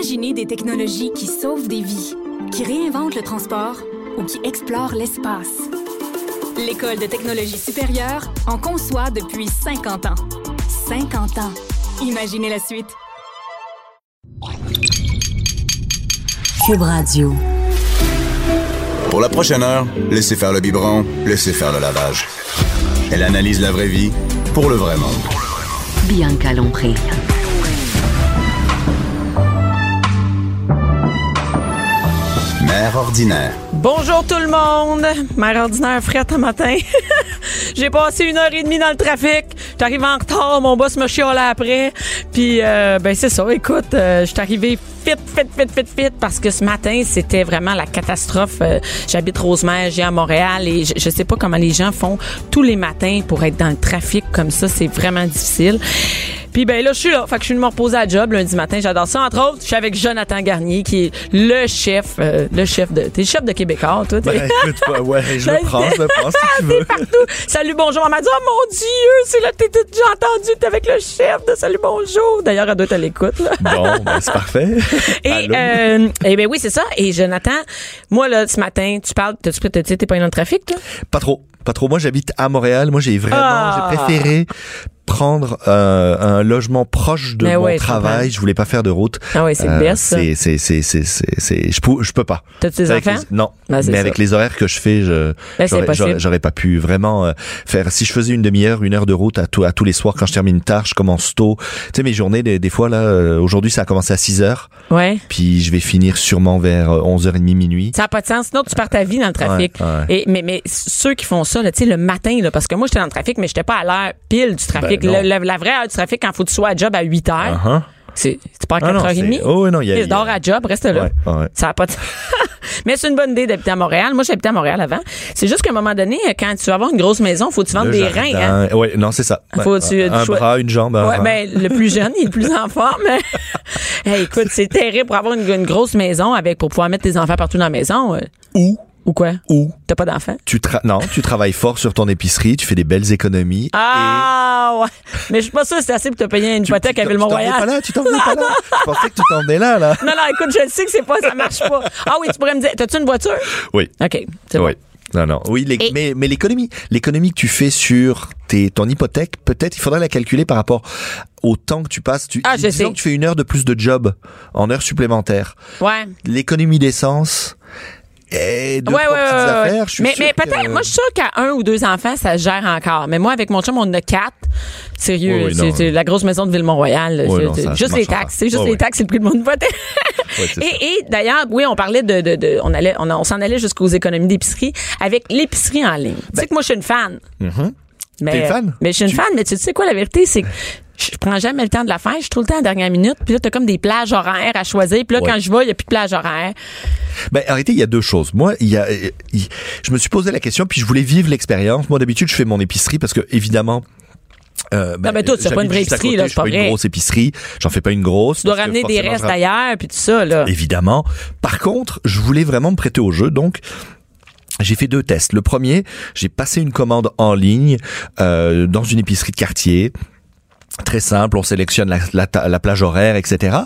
Imaginez des technologies qui sauvent des vies, qui réinventent le transport ou qui explorent l'espace. L'École de technologie supérieure en conçoit depuis 50 ans. 50 ans. Imaginez la suite. Cube Radio. Pour la prochaine heure, laissez faire le biberon, laissez faire le lavage. Elle analyse la vraie vie pour le vrai monde. Bianca Lompré. Mère ordinaire. Bonjour tout le monde! Mère ordinaire frette un matin. J'ai passé une heure et demie dans le trafic. J'arrive en retard, mon boss me chiale après. Puis, euh, ben c'est ça, écoute, euh, je suis arrivé fit, fit, fit, fit, fit, parce que ce matin, c'était vraiment la catastrophe. Euh, J'habite Rosemère, j'ai à Montréal et je, je sais pas comment les gens font tous les matins pour être dans le trafic comme ça. C'est vraiment difficile. Puis ben là, je suis là. Fait que je suis me reposer à job lundi matin. J'adore ça. Entre autres, je suis avec Jonathan Garnier, qui est le chef, euh, le chef de. T'es le chef de Québécois, toi. t'es- Ben, écoute, ouais, je le prends, je le prends si tu T'es veux. partout. Salut, bonjour. Elle m'a dit, oh mon Dieu, c'est là, t'es j'ai entendu, t'es avec le chef de Salut, bonjour. D'ailleurs, elle doit être à l'écoute, là. Bon, ben, c'est parfait. Et, euh, eh ben oui, c'est ça. Et Jonathan, moi, là, ce matin, tu parles, sais, t'es pas dans le trafic, toi? Pas trop. Pas trop. Moi, j'habite à Montréal. Moi, j'ai vraiment, Ah. j'ai préféré prendre euh, un logement proche de Mais mon ouais, travail. Je voulais pas faire de route. Ah ouais, c'est ça. C'est, c'est, c'est, c'est, c'est, je peux, je peux pas. T'as-tu des Avec enfants? les- non. C'est mais ça. avec les horaires que je fais, je, Ben, j'aurais, pas pu vraiment euh, faire. Si je faisais une demi-heure, une heure de route à, tout, à tous les soirs quand je termine tard, je commence tôt. Tu sais, mes journées, des, des fois, là, euh, aujourd'hui, ça a commencé à 6 heures. Ouais. Puis je vais finir sûrement vers euh, 11h30 minuit. Ça n'a pas de sens. Sinon, tu perds ta vie dans le trafic. Ouais, ouais. Et, mais, mais ceux qui font ça, tu sais, le matin, là, parce que moi, j'étais dans le trafic, mais j'étais pas à l'heure pile du trafic. Ben, Le- la, la vraie heure du trafic, quand faut que tu sois à job à 8 heures, Uh-huh. c'est, tu pars à Ah non, 4h30. c'est- oh, oui, non, il y dors à job, reste là. Ouais, ouais. Ça a pas de... Mais c'est une bonne idée d'habiter à Montréal. Moi, j'habitais à Montréal avant. C'est juste qu'à un moment donné, quand tu vas avoir une grosse maison, faut que tu vendes Le des jardin. reins. Hein? Ouais, non, c'est ça. Ouais. Faut tu- un tu bras, une jambe. un Ouais, rein. ben, le plus jeune, il est le plus en forme. Hey, écoute, c'est terrible pour avoir une, une grosse maison avec, pour pouvoir mettre tes enfants partout dans la maison. euh. Ou, Ou quoi? ou, T'as pas d'enfants? tu tra- non, tu travailles fort sur ton épicerie, tu fais des belles économies. Ah, ouais. Mais je suis pas sûre que c'est assez pour te payer une hypothèque à tu t'en venais pas Ville-Mont-Royal. là, tu t'en venais pas là. Je pensais que tu t'en venais là, là. Non, non, écoute, je le sais que c'est pas, ça marche pas. Ah oui, tu pourrais me dire, t'as-tu une voiture? Oui. OK, c'est bon. Oui. Non, non. Oui, les- Et- mais, mais l'économie, l'économie que tu fais sur tes, ton hypothèque, peut-être, il faudrait la calculer par rapport au temps que tu passes. Tu, Ah, je disons sais. que tu fais une heure de plus de job en heure supplémentaire. Ouais. L'économie d'essence et deux, ouais, trois ouais, petites ouais, ouais. affaires. Je suis mais mais que- peut-être, moi, je suis sûre qu'à un ou deux enfants, ça se gère encore. Mais moi, avec mon chum, on en a quatre. Sérieux, Oui, oui, c'est la grosse maison de Ville-Mont-Royal. Oui, juste les taxes. C'est juste les taxes, c'est le prix de mon hypothèque. Et et d'ailleurs, oui, on parlait de, de, de- on allait, on, s'en allait jusqu'aux économies d'épicerie avec l'épicerie en ligne. tu sais que moi, je suis une fan. Mais, Ben. T'es une fan? Mais je suis une Tu- fan, mais tu sais quoi, la vérité, c'est que je prends jamais le temps de la faire. Je tout le temps à la dernière minute. Puis là, t'as comme des plages horaires à choisir. Puis là, Ouais. quand je vais, il n'y a plus de plage horaire. Ben, arrêtez, il y a deux choses. Moi, il y a, euh, je me suis posé la question, puis je voulais vivre l'expérience. Moi, d'habitude, je fais mon épicerie parce que, évidemment, euh, Non, mais toi, fais pas une vraie épicerie, côté, là, je c'est fais pas une grosse épicerie. J'en fais pas une grosse. Tu dois ramener des restes d'ailleurs, puis tout ça, là. Évidemment. Par contre, je voulais vraiment me prêter au jeu, donc. J'ai fait deux tests. Le premier, j'ai passé une commande en ligne euh, dans une épicerie de quartier. Très simple, on sélectionne la, la, la plage horaire, etc.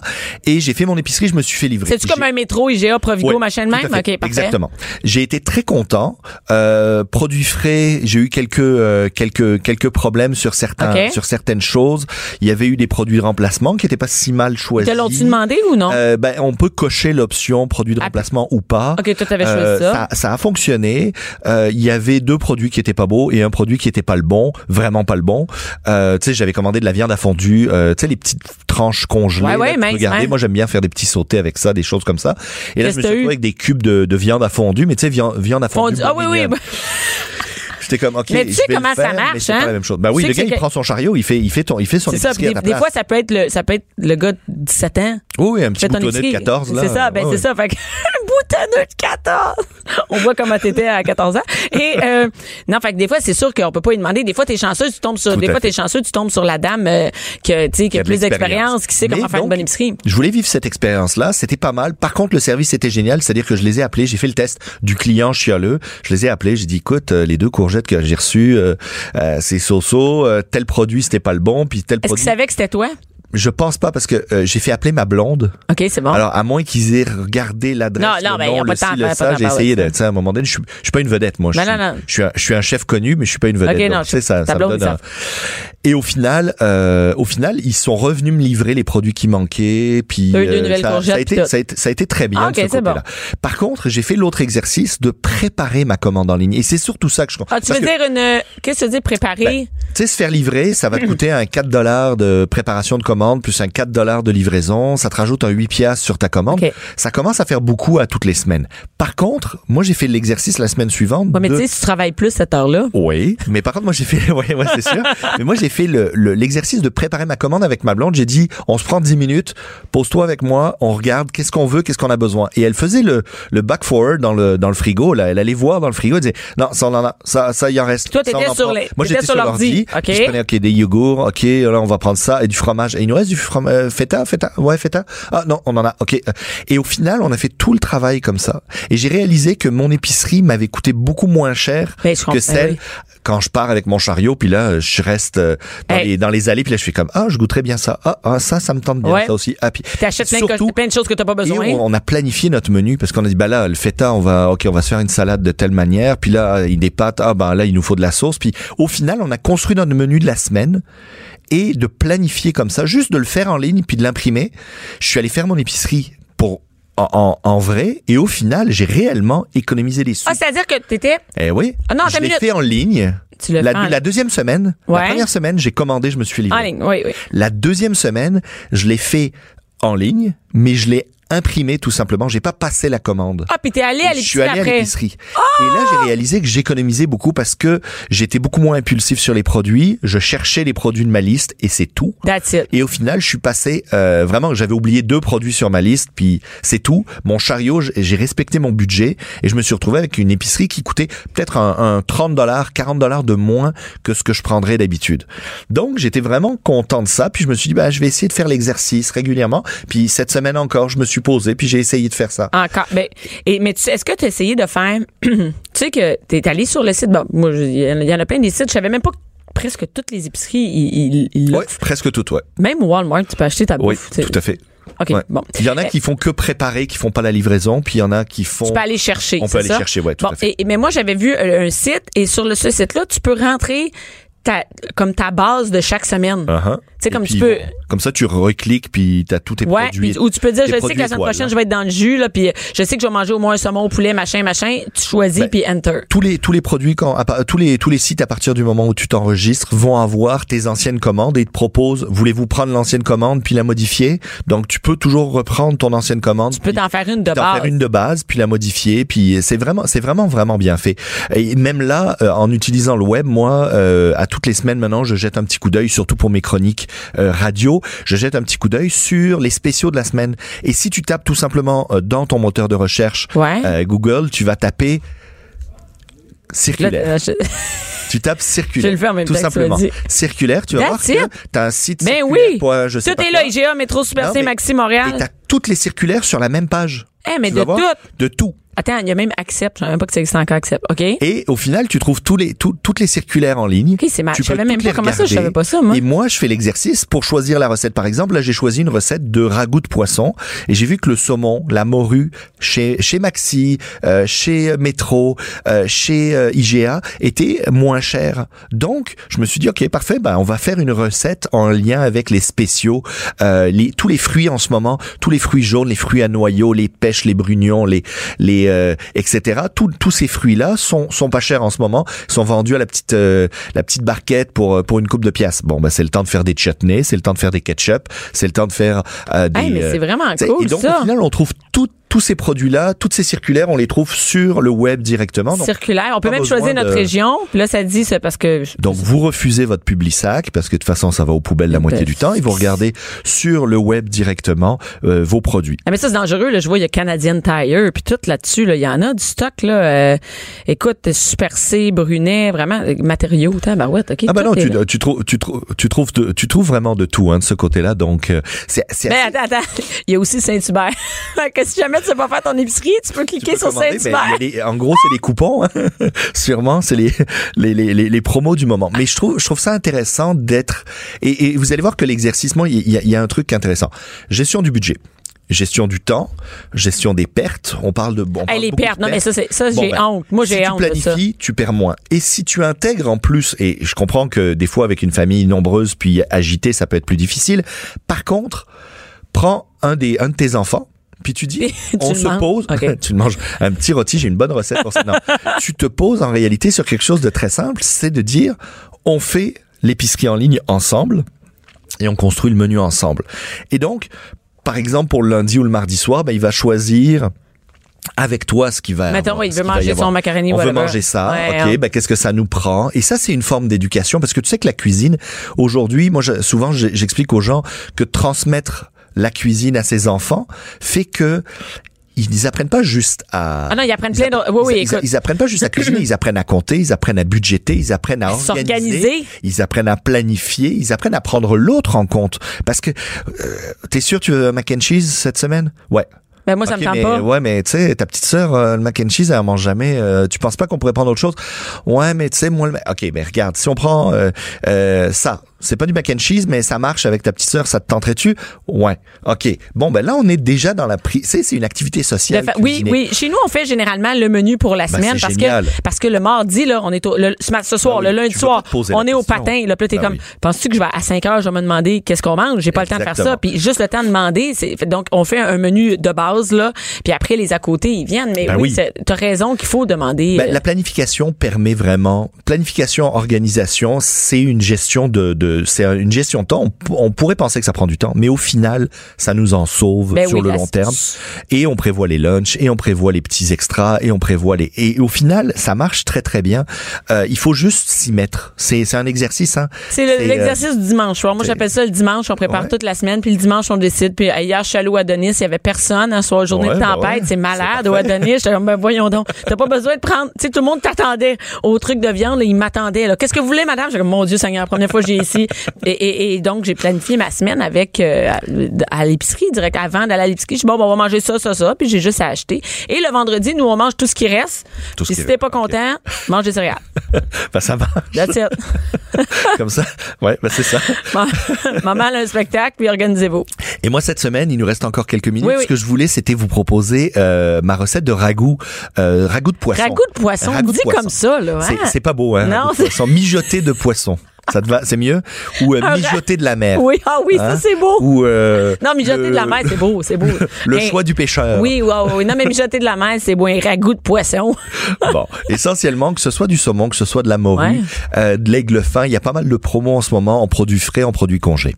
Et j'ai fait mon épicerie, je me suis fait livrer. C'est-tu comme un métro, IGA, Provigo, Ouais, machin de même? à fait. OK, parfait. Exactement. J'ai été très content. Euh, produits frais, j'ai eu quelques euh, quelques quelques problèmes sur certains sur certaines choses. Il y avait eu des produits de remplacement qui étaient pas si mal choisis. Te l'ont-tu demandé ou non? Euh, ben, on peut cocher l'option produit de remplacement ou pas. OK, toi, t'avais choisi Euh, ça. ça. a fonctionné. Euh, Il y avait deux produits qui étaient pas beaux et un produit qui était pas le bon, vraiment pas le bon. Euh, tu sais, j'avais commandé de la viande à fondue, euh, tu sais les petites tranches congelées. Ouais, ouais, là, mince, ouais. Moi, j'aime bien faire des petits sautés avec ça, des choses comme ça. Et là, je me suis retrouvé avec des cubes de, de viande à fondue, mais tu sais, viande, viande à fondue. Fondu- Ah oui, oui. bourguignonne. J'étais comme, ok, Mais tu sais je vais le comment ça marche, mais c'est hein? pas la même chose. Tu oui, sais le gars, il prend son chariot, il fait, il fait, ton, il fait son C'est ça. épicerie à Des, ta des place. fois, ça peut être le, ça peut être le gars de 17 ans. Oui, oui, un qui petit boutonnet de épicerie. 14, là. C'est ça, ben c'est ça. Fait que, un boutonneux de 14. On voit comment t'étais à 14 ans. Et, euh, non, fait que des fois, c'est sûr qu'on peut pas lui demander. Des fois, t'es chanceux, tu tombes sur, Tout des fois, t'es chanceux, tu tombes sur la dame, euh, que, sais, qui a plus d'expérience, qui sait Mais comment faire une bonne épicerie. Je voulais vivre cette expérience-là, c'était pas mal. Par contre, le service était génial, c'est-à-dire que je les ai appelés, j'ai fait le test du client chialeux. Je les ai appelés, j'ai dit écoute, euh, les deux courgettes que j'ai reçues, euh, euh, c'est so-so, euh, tel produit c'était pas le bon, puis tel Est-ce produit. qu'il savait que c'était toi? Je pense pas parce que euh, j'ai fait appeler ma blonde. OK, c'est bon. Alors, à moins qu'ils aient regardé l'adresse, Non, non, le ben, nom, pas le ci, le ça, j'ai de essayé de, tu sais, à un moment donné, je suis, je suis pas une vedette, moi. Je, Non, suis, non, non. Je, suis un, je suis un chef connu, mais je suis pas une vedette. Ok, Donc, non, tu sais, ça, ça me donne un-. Et au final, euh, au final, ils sont revenus me livrer les produits qui manquaient, puis euh, ça, a été, ça a été, ça a été très bien Ah, de ce ok, c'est côté-là. Par contre, j'ai fait l'autre exercice de préparer ma commande en ligne, et c'est surtout ça que je. Ah, tu parce veux que- dire une. Qu'est-ce que tu veux dire préparer? Ben, tu sais, se faire livrer, ça va te coûter un 4 dollars de préparation de commande plus un 4 dollars de livraison. Ça te rajoute un 8 piastres sur ta commande. Ça commence à faire beaucoup à toutes les semaines. Par contre, moi, j'ai fait l'exercice la semaine suivante. Ouais, mais de- tu sais, si tu travailles plus cette heure-là. oui, mais par contre, moi j'ai fait, ouais, ouais, c'est sûr. mais moi j'ai fait le- le- l'exercice de préparer ma commande avec ma blonde. J'ai dit, on se prend 10 minutes, pose-toi avec moi, on regarde qu'est-ce qu'on veut, qu'est-ce qu'on a besoin. Et elle faisait le, le back forward dans le dans le frigo. Là, elle allait voir dans le frigo, elle disait, non, ça on en a, ça, ça il en reste. Toi, t'étais sur prend. les- Moi j'étais sur l'ordi. OK. Je prenais, ok, des yogourts, ok, là on va prendre ça et du fromage. Et il nous reste du fromage, euh, feta, feta, ouais, feta. Ah non, on en a, ok. Et au final, on a fait tout le travail comme ça. Et j'ai réalisé que mon épicerie m'avait coûté beaucoup moins cher Ben, que celle oui. quand je pars avec mon chariot, puis là, je reste euh, dans, Hey. les, dans les allées, puis là, je fais comme, ah, je goûterais bien ça. Ah, ah, ça, ça me tente bien, Ouais. ça aussi. Ah, puis T'achètes plein, de surtout, co- plein de choses que t'as pas et besoin. on, on a planifié notre menu parce qu'on a dit, bah là, le feta, on va, ok, on va se faire une salade de telle manière, puis là, il des pâtes, ah, ben là, il nous faut de la sauce. Puis au final, on a construit notre menu de la semaine et de planifier comme ça, juste de le faire en ligne, puis de l'imprimer. Je suis allé faire mon épicerie pour en, en, en vrai, et au final, j'ai réellement économisé des sous. Ah, c'est-à-dire que t'étais. Eh oui. Ah non, je l'ai fait en ligne. Tu l'as La, fait en- la deuxième semaine, Ouais. la première semaine, j'ai commandé, je me suis livré. En ligne, oui, oui. La deuxième semaine, je l'ai fait en ligne, mais je l'ai imprimé tout simplement. J'ai pas passé la commande. Ah, puis t'es allé à je suis l'épicerie allé à après. L'épicerie. Et là, j'ai réalisé que j'économisais beaucoup parce que j'étais beaucoup moins impulsif sur les produits. Je cherchais les produits de ma liste et c'est tout. That's it. Et au final, je suis passé euh, vraiment. J'avais oublié deux produits sur ma liste, puis c'est tout. Mon chariot, j'ai respecté mon budget et je me suis retrouvé avec une épicerie qui coûtait peut-être un, un 30 dollars, 40 dollars de moins que ce que je prendrais d'habitude. Donc j'étais vraiment content de ça. Puis je me suis dit, bah je vais essayer de faire l'exercice régulièrement. Puis cette semaine encore, je me suis posé, puis j'ai essayé de faire ça. Encore. Ben, et, mais est-ce que tu as essayé de faire. tu sais que tu es allé sur le site. Bon, moi, il y en a- il y en a plein des sites. Je savais même pas que presque toutes les épiceries, ils, ils, l'offrent. presque tout, ouais. Même Walmart, tu peux acheter ta Oui, bouffe. sais. tout à fait. OK, Ouais. bon. Il y en a qui font que préparer, qui font pas la livraison, puis il y en a qui font. Tu peux aller chercher. On peut aller ça? chercher, ouais, tout Bon, à fait. et- mais moi, j'avais vu euh, un site et sur le, ce site-là, tu peux rentrer ta, comme ta base de chaque semaine. Uh-huh. Sais, comme Et tu puis, peux. Comme ça, tu recliques, puis t'as tous tes Ouais, produits. puis- ou tu peux dire, je sais que la semaine prochaine, hein. je vais être dans le jus, là, puis je sais que je vais manger au moins un saumon au poulet, machin, machin. Tu choisis, Ben, puis enter. tous les tous les produits quand tous les tous les sites à partir du moment où tu t'enregistres vont avoir tes anciennes commandes et te proposent voulez-vous prendre l'ancienne commande puis la modifier? Donc tu peux toujours reprendre ton ancienne commande Tu peux t'en faire une de base. faire une de base puis la modifier puis c'est vraiment c'est vraiment vraiment bien fait et même là euh, en utilisant le web moi euh, à toutes les semaines maintenant je jette un petit coup d'œil surtout pour mes chroniques euh, radio je jette un petit coup d'œil sur les spéciaux de la semaine et si tu tapes tout simplement euh, dans ton moteur de recherche Ouais. euh, Google tu vas taper circulaire euh, je- tu tapes circulaire. Je le fais en même tout temps tu simplement. Circulaire, tu vas That's voir it. que t'as un site Ben oui. point je sais Tout pas est quoi. là, IGA, Métro, Super C, Maxi, Et Montréal. t'as toutes les circulaires sur la même page. Eh, mais Tu de tout. De tout. Attends, il y a même Accept. Je savais même pas que ça existait encore Accept. OK? Et au final, tu trouves tous les, tout- toutes les circulaires en ligne. OK, c'est mal. Tu Je savais même pas comment ça, je savais pas ça, moi. Et moi, je fais l'exercice pour choisir la recette. Par exemple, là, j'ai choisi une recette de ragoût de poisson et j'ai vu que le saumon, la morue, chez, chez Maxi, euh, chez Metro, euh, chez euh, IGA, était moins cher. Donc, je me suis dit, OK, parfait, ben, on va faire une recette en lien avec les spéciaux, euh, les, tous les fruits en ce moment, tous les fruits jaunes, les fruits à noyaux, les pêches, les brugnons, les, les, euh, etc. Tous, tous ces fruits-là sont, sont pas chers en ce moment, sont vendus à la petite, euh, la petite barquette pour, euh, pour une coupe de pièces. Bon, ben, c'est le temps de faire des chutneys, c'est le temps de faire des ketchup, c'est le temps de faire euh, des. Hey, mais c'est euh, vraiment cool, Et donc, ça. au final, on trouve tout, tous ces produits-là, toutes ces circulaires, on les trouve sur le web directement. Donc, Circulaire. On peut même choisir notre de- région. Puis là, ça dit, c'est parce que. donc vous refusez votre public sac parce que de toute façon ça va aux poubelles la moitié du temps et vous regardez sur le web directement euh, vos produits. Ah, mais ça, c'est dangereux. Là. Je vois, il y a Canadian Tire, puis tout là-dessus. Là. Il y en a du stock. là. Euh, écoute, Super C, Brunet, vraiment, euh, matériaux. Tabarouette, OK? Ah bah tout non, tu, là. tu, trouves tu, trouves tu trouves de- tu trouves vraiment de tout hein, de ce côté-là donc euh, c'est c'est Mais assez- attends, attends. Il y a aussi Saint-Hubert. que si jamais tu sais pas faire ton épicerie, tu peux cliquer peux sur Saint-Hubert. ben, en gros, c'est les coupons. hein. Sûrement, c'est les, les, les, les, les promos du moment. Mais je trouve, je trouve ça intéressant d'être. Et, et vous allez voir que l'exercice, il y, a, il y a un truc intéressant. Gestion du budget. Gestion du temps, gestion des pertes. On parle de bon. on Hey, parle les pertes, non, mais ça, ça, j'ai ben, honte. Moi, si j'ai tu honte de ça. planifies, tu perds moins. Et si tu intègres en plus, et je comprends que des fois avec une famille nombreuse puis agitée, ça peut être plus difficile. Par contre, prends un des un de tes enfants. Puis tu dis, Tu on se manges. pose, tu le manges, un petit rôti, j'ai une bonne recette pour ça. Non. tu te poses en réalité sur quelque chose de très simple, c'est de dire, on fait l'épicerie en ligne ensemble et on construit le menu ensemble. Et donc, par exemple, pour le lundi ou le mardi soir, ben, il va choisir avec toi ce qui va Mettons, avoir- il veut manger son macaroni, On veut whatever. manger ça, Ouais, ok, hein. ben, qu'est-ce que ça nous prend? Et ça, c'est une forme d'éducation parce que tu sais que la cuisine, aujourd'hui, moi, je- souvent, j'explique aux gens que transmettre la cuisine à ses enfants fait que ils apprennent pas juste à. Ah non, ils apprennent plein de- oui, oui, ils- écoute. ils apprennent pas juste à cuisiner, ils apprennent à compter, ils apprennent à budgéter, ils apprennent à organiser, S'organiser. ils apprennent à planifier, ils apprennent à prendre l'autre en compte. Parce que euh, t'es sûr tu veux un mac and cheese cette semaine? Ouais. Ben, moi, ça me tente mais, pas. Ouais, mais tu sais, ta petite sœur, euh, le mac and cheese, elle en mange jamais. Euh, tu penses pas qu'on pourrait prendre autre chose? Ouais, mais tu sais, moi, le... ok, mais regarde, si on prend euh, euh, ça, c'est pas du mac and cheese, mais ça marche avec ta petite sœur, ça te tenterait-tu Ouais. Ok. Bon, ben là, on est déjà dans la prise. Tu sais, c'est une activité sociale. oui, oui. Chez nous, on fait généralement le menu pour la Ben, semaine parce génial. que parce que le mardi là, on est au, le, ce soir, Ben oui, le lundi soir, on est au patin. Là, puis là, t'es Ben comme, oui. penses-tu que je vais à 5 heures, je vais me demander qu'est-ce qu'on mange? J'ai pas le temps de faire ça. Puis juste le temps de demander, donc on fait un menu de base là. Puis après les à côté, ils viennent. Mais Ben oui, t'as raison qu'il faut demander. Ben, euh, la planification permet vraiment planification organisation c'est une gestion de, de c'est une gestion de temps on, pourrait penser que ça prend du temps mais au final ça nous en sauve Ben sur oui, le long terme et on prévoit les lunchs et on prévoit les petits extras et on prévoit les et au final ça marche très très bien Euh, il faut juste s'y mettre c'est c'est un exercice hein C'est le- C'est, l'exercice du dimanche soir. Moi, j'appelle ça le dimanche. On prépare Ouais. toute la semaine, puis le dimanche, on décide. Puis hier, je suis allée au Adonis, il y avait personne. Hein, soit journée Ouais, de ben tempête, ouais. c'est malade au. Adonis. Comme, ben voyons donc. T'as pas besoin de prendre. Tu sais, tout le monde t'attendait au truc de viande. là, il m'attendait. là. Qu'est-ce que vous voulez, madame? Comme, mon Dieu Seigneur, première fois que j'ai ici. Et, et, et donc, j'ai planifié ma semaine avec euh, à, à l'épicerie, direct avant d'aller à l'épicerie. Je dis, bon, ben, on va manger ça, ça, ça. Puis j'ai juste à acheter. Et le vendredi, nous, on mange tout ce qui reste. Tout ce Puis qui si t'es pas content, mange des céréales. ben, ça marche That's it. comme ça ouais ben c'est ça Maman a un spectacle, puis organisez-vous. Et moi, cette semaine, il nous reste encore quelques minutes. Oui, oui. Ce que je voulais, c'était vous proposer euh, ma recette de ragoût, euh, ragoût de poisson. Ragoût de poisson, Ragoût de dit poisson. comme ça, là. C'est- hein? C'est pas beau, hein? Non, ragoût de c'est- poisson. Mijoté de poisson. Ça te va? C'est mieux? Ou euh, Un ra- mijoté de la mer. Oui, ah oui, Hein? ça c'est beau. Ou euh, Non, mijoter le- de la mer, c'est beau, c'est beau. Le Mais- choix du pêcheur. Oui, oui, oui. Non, mais mijoter de la mer, c'est beau. Un ragoût de poisson. Bon, essentiellement, que ce soit du saumon, que ce soit de la morue, Ouais. euh, de l'aigle fin, il y a pas mal de promos en ce moment en produits frais, en produits congés.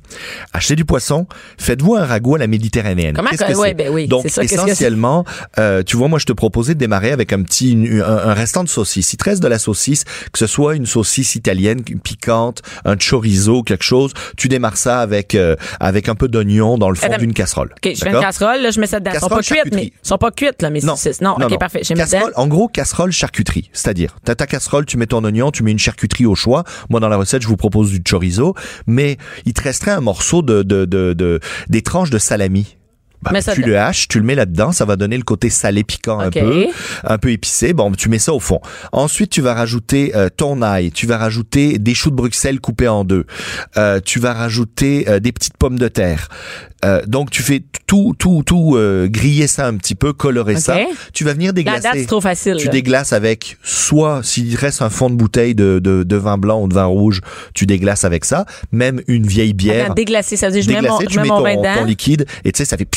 Achetez du poisson, faites-vous un ragoût à la méditerranéenne. Comment que- que ouais, ben oui, Donc, ça, qu'est-ce que essentiellement, euh, tu vois, moi, je te proposais de démarrer avec un petit, une- un, un restant de saucisse. Il te reste de la saucisse, que ce soit une saucisse italienne, piquante, un chorizo, quelque chose, tu démarres ça avec, euh, avec un peu d'oignon dans le fond d'une casserole. OK, je fais une casserole, là, je mets ça dedans. Ils sont pas cuites, mais sont pas cuites, là, mes saucisses. Non, OK, parfait. Je mets dedans. Casserole, en gros, casserole charcuterie. C'est-à-dire, t'as ta casserole, tu mets ton oignon, tu mets une charcuterie au choix. Moi, dans la recette, je vous propose du chorizo. Mais il te resterait un morceau de, de, de, de- des tranches de salami. Bah, ça tu le haches, tu le mets là-dedans, ça va donner le côté salé piquant un peu, un peu épicé. Bon, tu mets ça au fond. Ensuite, tu vas rajouter euh, ton ail, tu vas rajouter des choux de Bruxelles coupés en deux, Euh, tu vas rajouter euh, des petites pommes de terre. Euh, donc, tu fais tout, tout, tout euh, griller ça un petit peu, colorer OK. ça. Tu vas venir La déglacer. date, c'est trop facile. Tu là. déglaces avec soit s'il reste un fond de bouteille de, de, de vin blanc ou de vin rouge, tu déglaces avec ça. Même une vieille bière. Attends, déglacer, ça veut dire je mets mon, Déglacée, je tu mets mets mon ton, vin ton dedans. liquide et tu sais ça fait.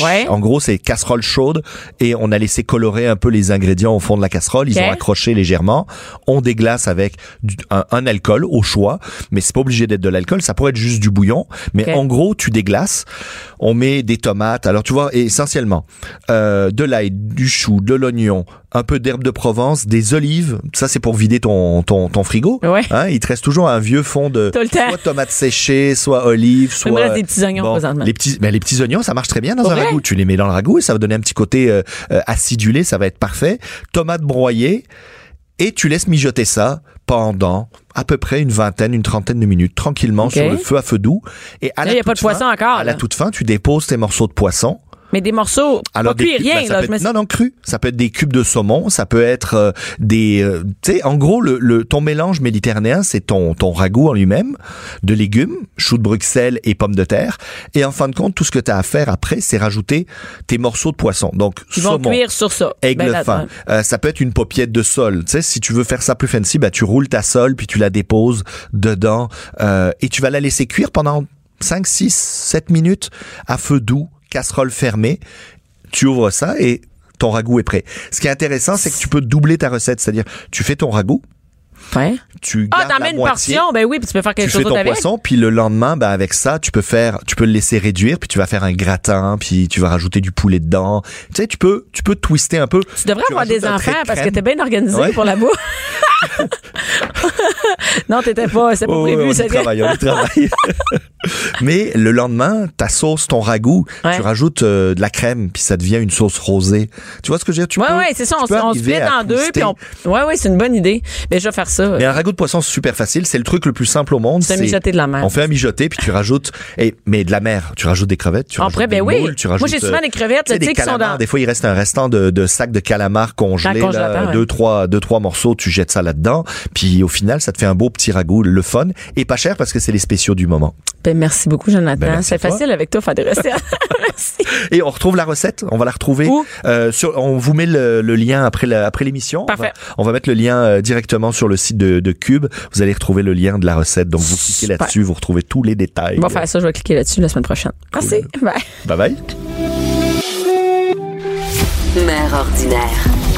Ouais. En gros c'est casserole chaude et on a laissé colorer un peu les ingrédients au fond de la casserole. Ils ont accroché légèrement. On déglace avec du- un, un alcool au choix, mais c'est pas obligé d'être de l'alcool. Ça pourrait être juste du bouillon. Mais en gros tu déglaces. On met des tomates. Alors tu vois essentiellement euh, de l'ail, du chou, de l'oignon, un peu d'herbe de Provence, des olives. Ça c'est pour vider ton ton, ton frigo. Ouais. Hein, il te reste toujours un vieux fond de soit tomates séchées, soit olives, soit Il me reste des petits oignons présentement. les petits, ben, les petits oignons, ça marche très bien dans un ragoût. Tu les mets dans le ragoût et ça va donner un petit côté euh, euh, acidulé, ça va être parfait. Tomates broyées et tu laisses mijoter ça pendant à peu près une vingtaine, une trentaine de minutes, tranquillement sur le feu à feu doux. Et à Là, la il y a pas toute de poisson fin- encore, À la là. toute fin, tu déposes tes morceaux de poisson Mais des morceaux, Alors pas cuits, des rien, ben, ça là. peut me non non cru. Ça peut être des cubes de saumon, ça peut être euh, des, euh, tu sais, en gros le, le ton mélange méditerranéen, c'est ton ton ragoût en lui-même de légumes, choux de Bruxelles et pommes de terre. Et en fin de compte, tout ce que tu as à faire après, c'est rajouter tes morceaux de poisson. Donc Ils vont saumon, cuire sur ça. Aigle Ben, là, fin. Euh, ça peut être une paupiette de sol. Tu sais, si tu veux faire ça plus fancy, bah, tu roules ta sole, puis tu la déposes dedans, euh, et tu vas la laisser cuire pendant 5, 6, 7 minutes à feu doux, casserole fermée. Tu ouvres ça et ton ragoût est prêt. Ce qui est intéressant, c'est que tu peux doubler ta recette. C'est-à-dire, tu fais ton ragoût, Ouais. tu Ah, gardes t'en la mets une moitié, portion, ben oui, puis tu peux faire quelque tu chose fais ton avec. poisson, puis le lendemain, bah avec ça, tu peux faire, tu peux le laisser réduire, puis tu vas faire un gratin, puis tu vas rajouter du poulet dedans. Tu sais, tu peux, tu peux twister un peu. Tu devrais avoir des enfants de parce que t'es bien organisé Ouais. pour la bouffe. non, t'étais pas, c'était pas Oh, prévu. on y travaille, on y travaille. Mais le lendemain, ta sauce, ton ragoût, Ouais. tu rajoutes euh, de la crème, puis ça devient une sauce rosée. Tu vois ce que je veux dire? Tu Ouais, peux- ouais, c'est ça. tu On, peux se- on à en deux, puis on. Ouais, ouais, c'est une bonne idée. Mais je vais faire ça. Mais un ragoût de poisson, c'est super facile. C'est le truc le plus simple au monde. C'est un mijoté de la mer. On fait un mijoté, puis tu rajoutes, et, mais de la mer. Tu rajoutes des crevettes, tu En rajoutes vrai, des ben oui. tu Moi, j'ai souvent euh, des crevettes, tu sais, des qui sont calamars. dans- Des fois, il reste un restant de, de sacs de calamars congélateur, là, ouais. deux, trois, deux, trois morceaux, tu jettes ça là-dedans. Puis au final, ça te fait un beau petit ragoût, le fun, et pas cher parce que c'est les spéciaux du moment. Ben, merci beaucoup, Jonathan. Ben, merci c'est facile avec toi, faire des recettes. merci. Et on retrouve la recette, on va la retrouver. Euh, sur, on vous met le, le lien après la- après l'émission. On va- Parfait. On va, mettre le lien euh, directement sur le site de, de Cube. Vous allez retrouver le lien de la recette. Donc vous cliquez là-dessus, vous retrouvez tous les détails. On va faire ça, je vais cliquer là-dessus la semaine prochaine. Merci. Bye. Bye bye. Mère ordinaire.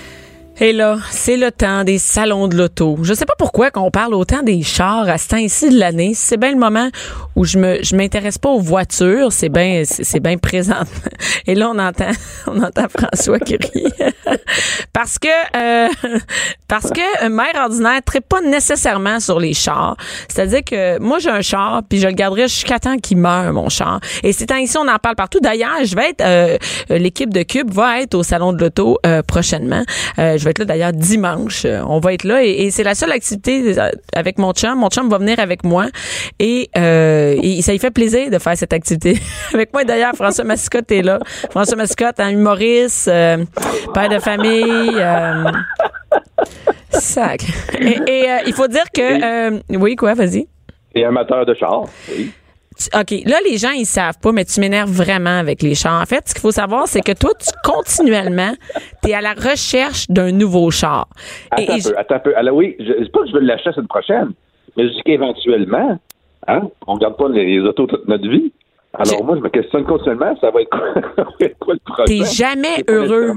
Et là, c'est le temps des salons de l'auto. Je sais pas pourquoi qu'on parle autant des chars à ce temps-ci de l'année. C'est bien le moment où je me je m'intéresse pas aux voitures, c'est bien c'est bien présent. Et là on entend on entend François qui rit. parce que euh, parce que un maire ordinaire traite pas nécessairement sur les chars. C'est-à-dire que moi j'ai un char puis je le garderai jusqu'à temps qu'il meure mon char. Et ces temps-ci on en parle partout. D'ailleurs, je vais être euh, euh, l'équipe de Cube va être au salon de l'auto euh, prochainement. Euh, je vais être là d'ailleurs dimanche. Euh, On va être là et, c'est la seule activité euh, avec mon chum. Mon chum va venir avec moi et, euh, ça lui fait plaisir de faire cette activité avec moi. D'ailleurs, François Mascotte est là. François Mascotte, un humoriste, euh, père de famille. euh, sac. Et, il faut dire que oui quoi, vas-y. Et amateur de char. Oui. OK, là, les gens, ils savent pas, mais tu m'énerves vraiment avec les chars. En fait, ce qu'il faut savoir, c'est que toi, tu continuellement, tu es à la recherche d'un nouveau char. Attends et un peu, attends un peu. Alors oui, je dis pas que je veux l'acheter la semaine prochaine, mais je dis qu'éventuellement, hein, on garde pas les, les autos toute notre vie. Alors moi, je me questionne continuellement, ça va être quoi, quoi le projet? T'es jamais heureux.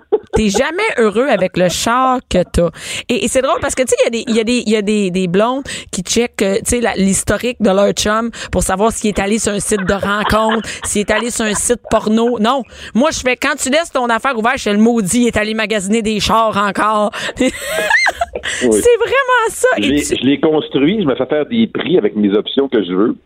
T'es jamais heureux avec le char que t'as. Et, et c'est drôle parce que, tu sais, il y a des, y a des, y a des, des blondes qui checkent, euh, tu sais, l'historique de leur chum pour savoir s'il est allé sur un site de rencontre, s'il est allé sur un site porno. Non. Moi, je fais, quand tu laisses ton affaire ouverte chez le maudit, il est allé magasiner des chars encore. C'est vraiment ça. Je l'ai- tu- je l'ai construit, je me fais faire des prix avec mes options que je veux.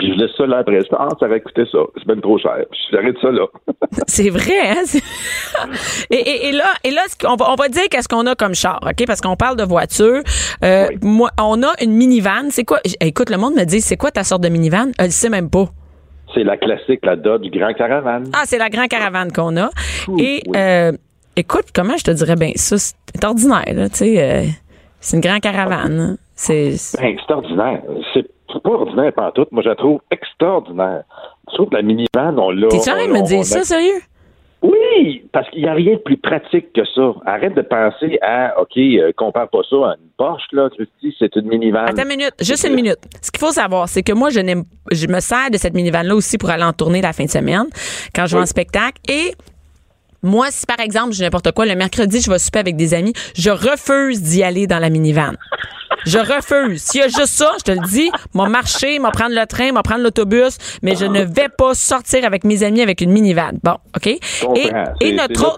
Puis je laisse ça là après. Fais, ah, ça va coûter ça. C'est bien trop cher. Je j'arrête ça là. C'est vrai, hein? Et, et, et là, et là, va, on va dire qu'est-ce qu'on a comme char, OK? Parce qu'on parle de voiture. Euh, Oui. Moi, on a une minivan. C'est quoi? Écoute, le monde me dit, c'est quoi ta sorte de minivan? Elle ne sait même pas. C'est la classique, la Dodge Grand Caravane. Ah, c'est la grande caravane qu'on a. Ouh, et oui. euh, écoute, comment je te dirais bien ça? C'est ordinaire, là, tu sais. euh, c'est une grande caravane. hein. C'est. Ben, c'est ordinaire. C'est c'est pas ordinaire tout. Moi, je la trouve extraordinaire. Je trouve que la minivan, on l'a. T'es-tu en train de me dire ça, sérieux? Oui, parce qu'il n'y a rien de plus pratique que ça. Arrête de penser à, OK, euh, compare pas ça à une Porsche, là, Christy, c'est une minivan. Attends une minute, juste une minute. Ce qu'il faut savoir, c'est que moi, je n'aime, je me sers de cette minivan-là aussi pour aller en tournée la fin de semaine, quand je vais en spectacle. Et moi, si par exemple, j'ai n'importe quoi, le mercredi, je vais souper avec des amis, je refuse d'y aller dans la minivan. Je refuse. S'il y a juste ça, je te le dis, m'a marcher, m'a prendre le train, m'a prendre l'autobus, mais je ne vais pas sortir avec mes amis avec une minivan. Bon, OK? Et, et notre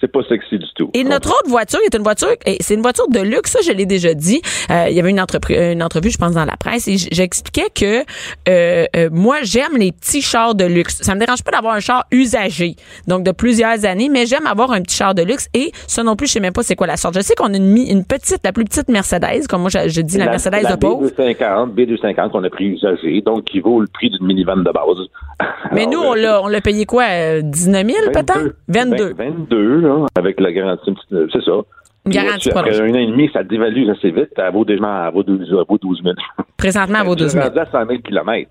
c'est pas sexy du tout. et notre autre voiture est une voiture, c'est une voiture de luxe, ça je l'ai déjà dit. Euh, il y avait une, entreprise, une entrevue, je pense, dans la presse, et j'expliquais que euh, euh, moi j'aime les petits chars de luxe. Ça me dérange pas d'avoir un char usagé, donc de plusieurs années, mais j'aime avoir un petit char de luxe. Et ça non plus, je sais même pas c'est quoi la sorte. Je sais qu'on a une, une petite, la plus petite Mercedes, comme moi je, je dis la, Mercedes la de pauvre. B250, B250 qu'on a pris usagé, donc qui vaut le prix d'une minivan de base. Mais Alors, nous on euh, l'a, on l'a payé quoi, euh, 19 000 peut-être, 22. 22, là, avec la garantie, petite- c'est ça. Une Puis, garantie là, Après un an et demi, ça dévalue assez vite. Elle vaut déjà elle vaut 12, elle vaut 12 000. Présentement, elle vaut 12 000. Elle est rendue à 100 000 kilomètres.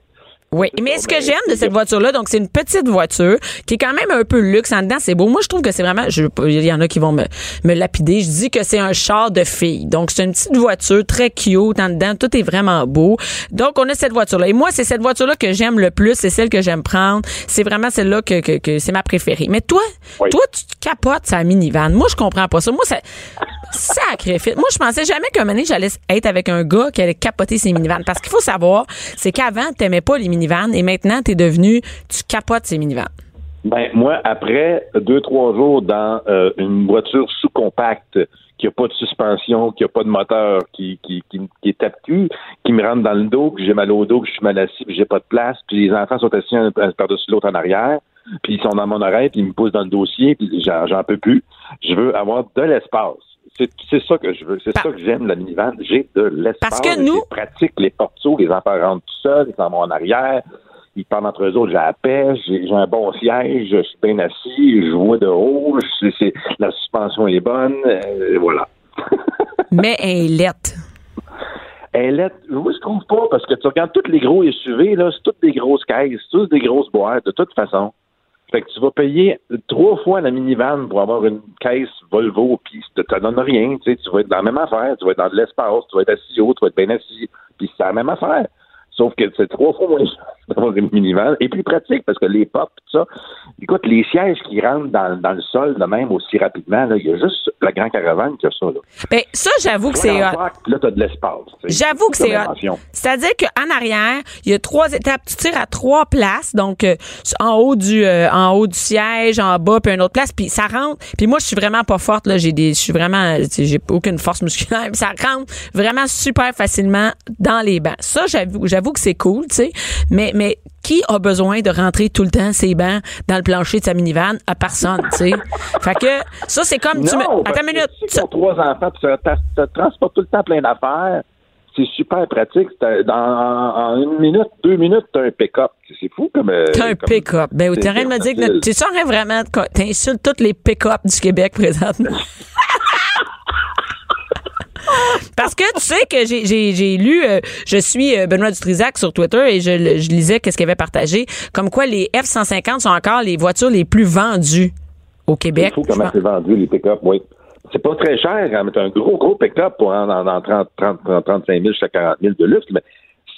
Oui, mais ce que ben, j'aime de cette voiture-là, donc c'est une petite voiture qui est quand même un peu luxe en dedans. C'est beau. Moi, je trouve que c'est vraiment. je- Il y en a qui vont me, me lapider. Je dis que c'est un char de fille. Donc c'est une petite voiture très cute en dedans. Tout est vraiment beau. Donc on a cette voiture-là. Et moi, c'est cette voiture-là que j'aime le plus. C'est celle que j'aime prendre. C'est vraiment celle-là que, que, que c'est ma préférée. Mais toi, Oui. toi, tu te capotes sa minivan. Moi, je comprends pas ça. Moi, ça. Sacrifice. Moi, je pensais jamais qu'un moment j'allais être avec un gars qui allait capoter ses minivans. Parce qu'il faut savoir, c'est qu'avant, t'aimais pas les minivans et maintenant, t'es devenu, tu capotes ces minivans. Ben, moi, après deux, trois jours dans euh, une voiture sous-compacte, qui a pas de suspension, qui a pas de moteur, qui, qui, qui, qui est tape-cul, qui me rentre dans le dos, que j'ai mal au dos, que je suis mal assis, puis j'ai pas de place, puis les enfants sont assis un, par-dessus l'autre en arrière, puis ils sont dans mon oreille, puis ils me poussent dans le dossier, puis j'en peux plus. Je veux avoir de l'espace. C'est, ça que je veux. C'est ça que j'aime, la minivan. J'ai de l'espace. Parce que nous- pratique, les portes les enfants rentrent tout seuls, ils s'en vont en arrière ils parlent entre eux autres, j'ai la paix, j'ai un bon siège, je suis bien assis, je vois de haut, je- c'est- la suspension est bonne, euh, voilà. Mais elle est. Elle est, moi, je trouve pas, parce que tu regardes tous les gros SUV, là, c'est toutes des grosses caisses, c'est tous des grosses boîtes, de toute façon. Fait que tu vas payer trois fois la minivan pour avoir une caisse Volvo, puis ça te donne rien, tu sais, tu vas être dans la même affaire, tu vas être dans de l'espace, tu vas être assis haut, tu vas être bien assis, puis c'est la même affaire. Sauf que c'est trois fois moins cher d'avoir une minivan et plus pratique parce que les pop, tout ça. Écoute, les sièges qui rentrent dans, dans le sol de même aussi rapidement, là, il y a juste la Grand Caravane qui a ça. Là. Ben, ça, j'avoue que c'est hot. parc, Là, t'as de l'espace. J'avoue que c'est hot. C'est-à-dire qu'en arrière, il y a trois étapes. Tu tires à trois places, donc euh, en haut du euh, en haut du siège, en bas, puis une autre place, puis ça rentre. Puis moi, je suis vraiment pas forte là. J'ai des, je suis vraiment, sais, j'ai aucune force musculaire. Puis ça rentre vraiment super facilement dans les bancs. Ça, j'avoue, j'avoue que c'est cool, tu sais. Mais mais qui a besoin de rentrer tout le temps ses bancs dans le plancher de sa minivan? À personne, tu sais. fait que ça, c'est comme tu me. Non, Attends une minute. Si tu as trois enfants, tu te transportes tout le temps plein d'affaires, c'est super pratique. Dans, en, une minute, deux minutes, t'as un pick-up. C'est fou comme. euh, T'as un pick-up. Ben, t'es en train de me dire que tu saurais vraiment t'insultes toutes les pick-up du Québec présentement. Parce que tu sais que j'ai- lu, euh, je suis euh, Benoît Dutrisac sur Twitter et je, lisais qu'est-ce qu'il avait partagé, comme quoi les F-150 sont encore les voitures les plus vendues au Québec. C'est fou comment c'est vendu, les pick-up, oui. C'est pas très cher, hein, mais un gros, gros pick-up pour en, en, en 30, 30, 30, 35 000 jusqu'à 40 000 de luxe, mais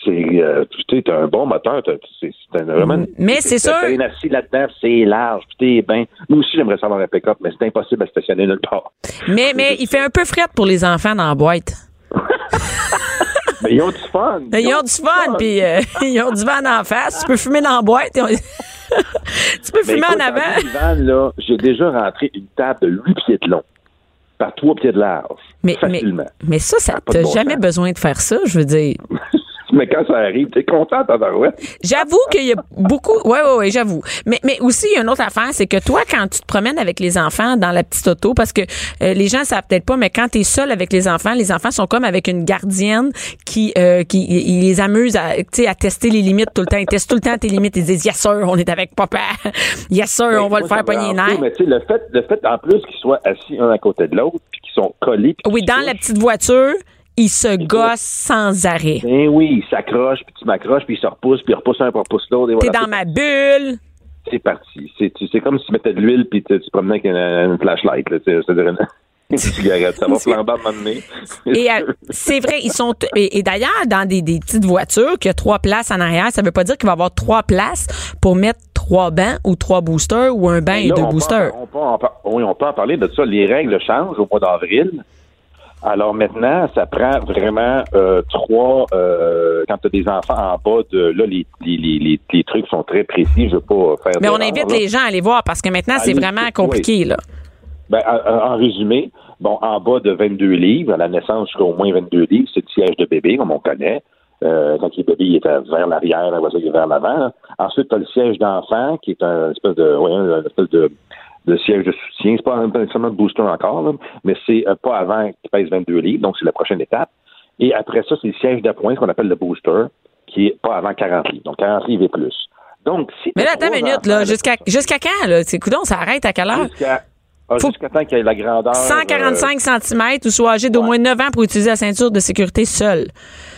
c'est, euh, tu sais, t'as un bon moteur, c'est, vraiment... Mais c'est sûr- bien assis là-dedans, c'est large, puis bien... Nous aussi, j'aimerais savoir un pick-up, mais c'est impossible à stationner nulle part. mais, mais il fait un peu fret pour les enfants dans la boîte. Mais ils ont du fun! Ils ont du fun, puis euh, ils ont du vent en face. Tu peux fumer dans la boîte. ont- tu peux Mais fumer en avant. là, j'ai déjà rentré une table de 8 pieds de long par 3 pieds de large, Mais, facilement. mais ça, ça Ça t'as bon jamais sens. besoin de faire ça, je veux dire. Mais quand ça arrive, t'es content, t'en ouais. J'avoue qu'il y a beaucoup. Ouais, ouais, ouais, j'avoue. Mais, mais aussi, il y a une autre affaire, c'est que toi, quand tu te promènes avec les enfants dans la petite auto, parce que euh, les gens savent peut-être pas, mais quand tu es seul avec les enfants, les enfants sont comme avec une gardienne qui, euh, qui ils les amuse à, tu sais, à tester les limites tout le temps. Ils testent tout le temps tes limites. Ils disent, yes sir, on est avec papa. yes sir, on va le faire pogner les. Mais tu sais, le fait, le fait en plus qu'ils soient assis un à côté de l'autre, puis qu'ils sont collés. puis Oui, dans la petite voiture, ils se gossent sans arrêt. Ben oui, ils s'accrochent, puis tu m'accroches, puis ils se repoussent, puis ils repoussent un, puis ils repoussent l'autre. et T'es voilà, dans ma bulle. C'est parti. C'est comme si tu mettais de l'huile, puis tu, tu te promenais avec une, une flashlight, c'est-à-dire une. Ça va flamber à un. Et euh, c'est vrai, ils sont et, et d'ailleurs dans des, des petites voitures qui a trois places en arrière, ça veut pas dire qu'il va y avoir trois places pour mettre trois bancs ou trois boosters ou un banc et Là, deux on peut en- boosters. on peut oui, on peut en parler de ça. Les règles changent au mois d'avril. Alors maintenant, ça prend vraiment euh, trois. Euh, quand tu as des enfants en bas de là, les, les, les, les trucs sont très précis. Je veux pas faire. Mais on invite là. les gens à aller voir parce que maintenant, c'est vraiment oui. compliqué, là. Ben, en, en résumé, bon, en bas de 22 livres, à la naissance jusqu'à au moins 22 livres, c'est le siège de bébé, comme on connaît. Euh, quand est bébé, il est vers l'arrière, il est vers l'avant. Ensuite, tu as le siège d'enfant, qui est un espèce de, ouais, un espèce de, de siège de soutien. C'est pas nécessairement de booster encore, là, mais c'est euh, pas avant qu'il pèse 22 livres, donc c'est la prochaine étape. Et après ça, c'est le siège d'appoint, ce qu'on appelle le booster, qui est pas avant 40 livres. Donc 40 livres et plus. Donc, si Mais là, attends une minute, là. Jusqu'à jusqu'à quand, là? Coudon, ça arrête à quelle heure? Jusqu'à ah, temps qu'il y ait la grandeur. euh, 145 cm ou soit âgé d'au moins 9 ans pour utiliser la ceinture de sécurité seule.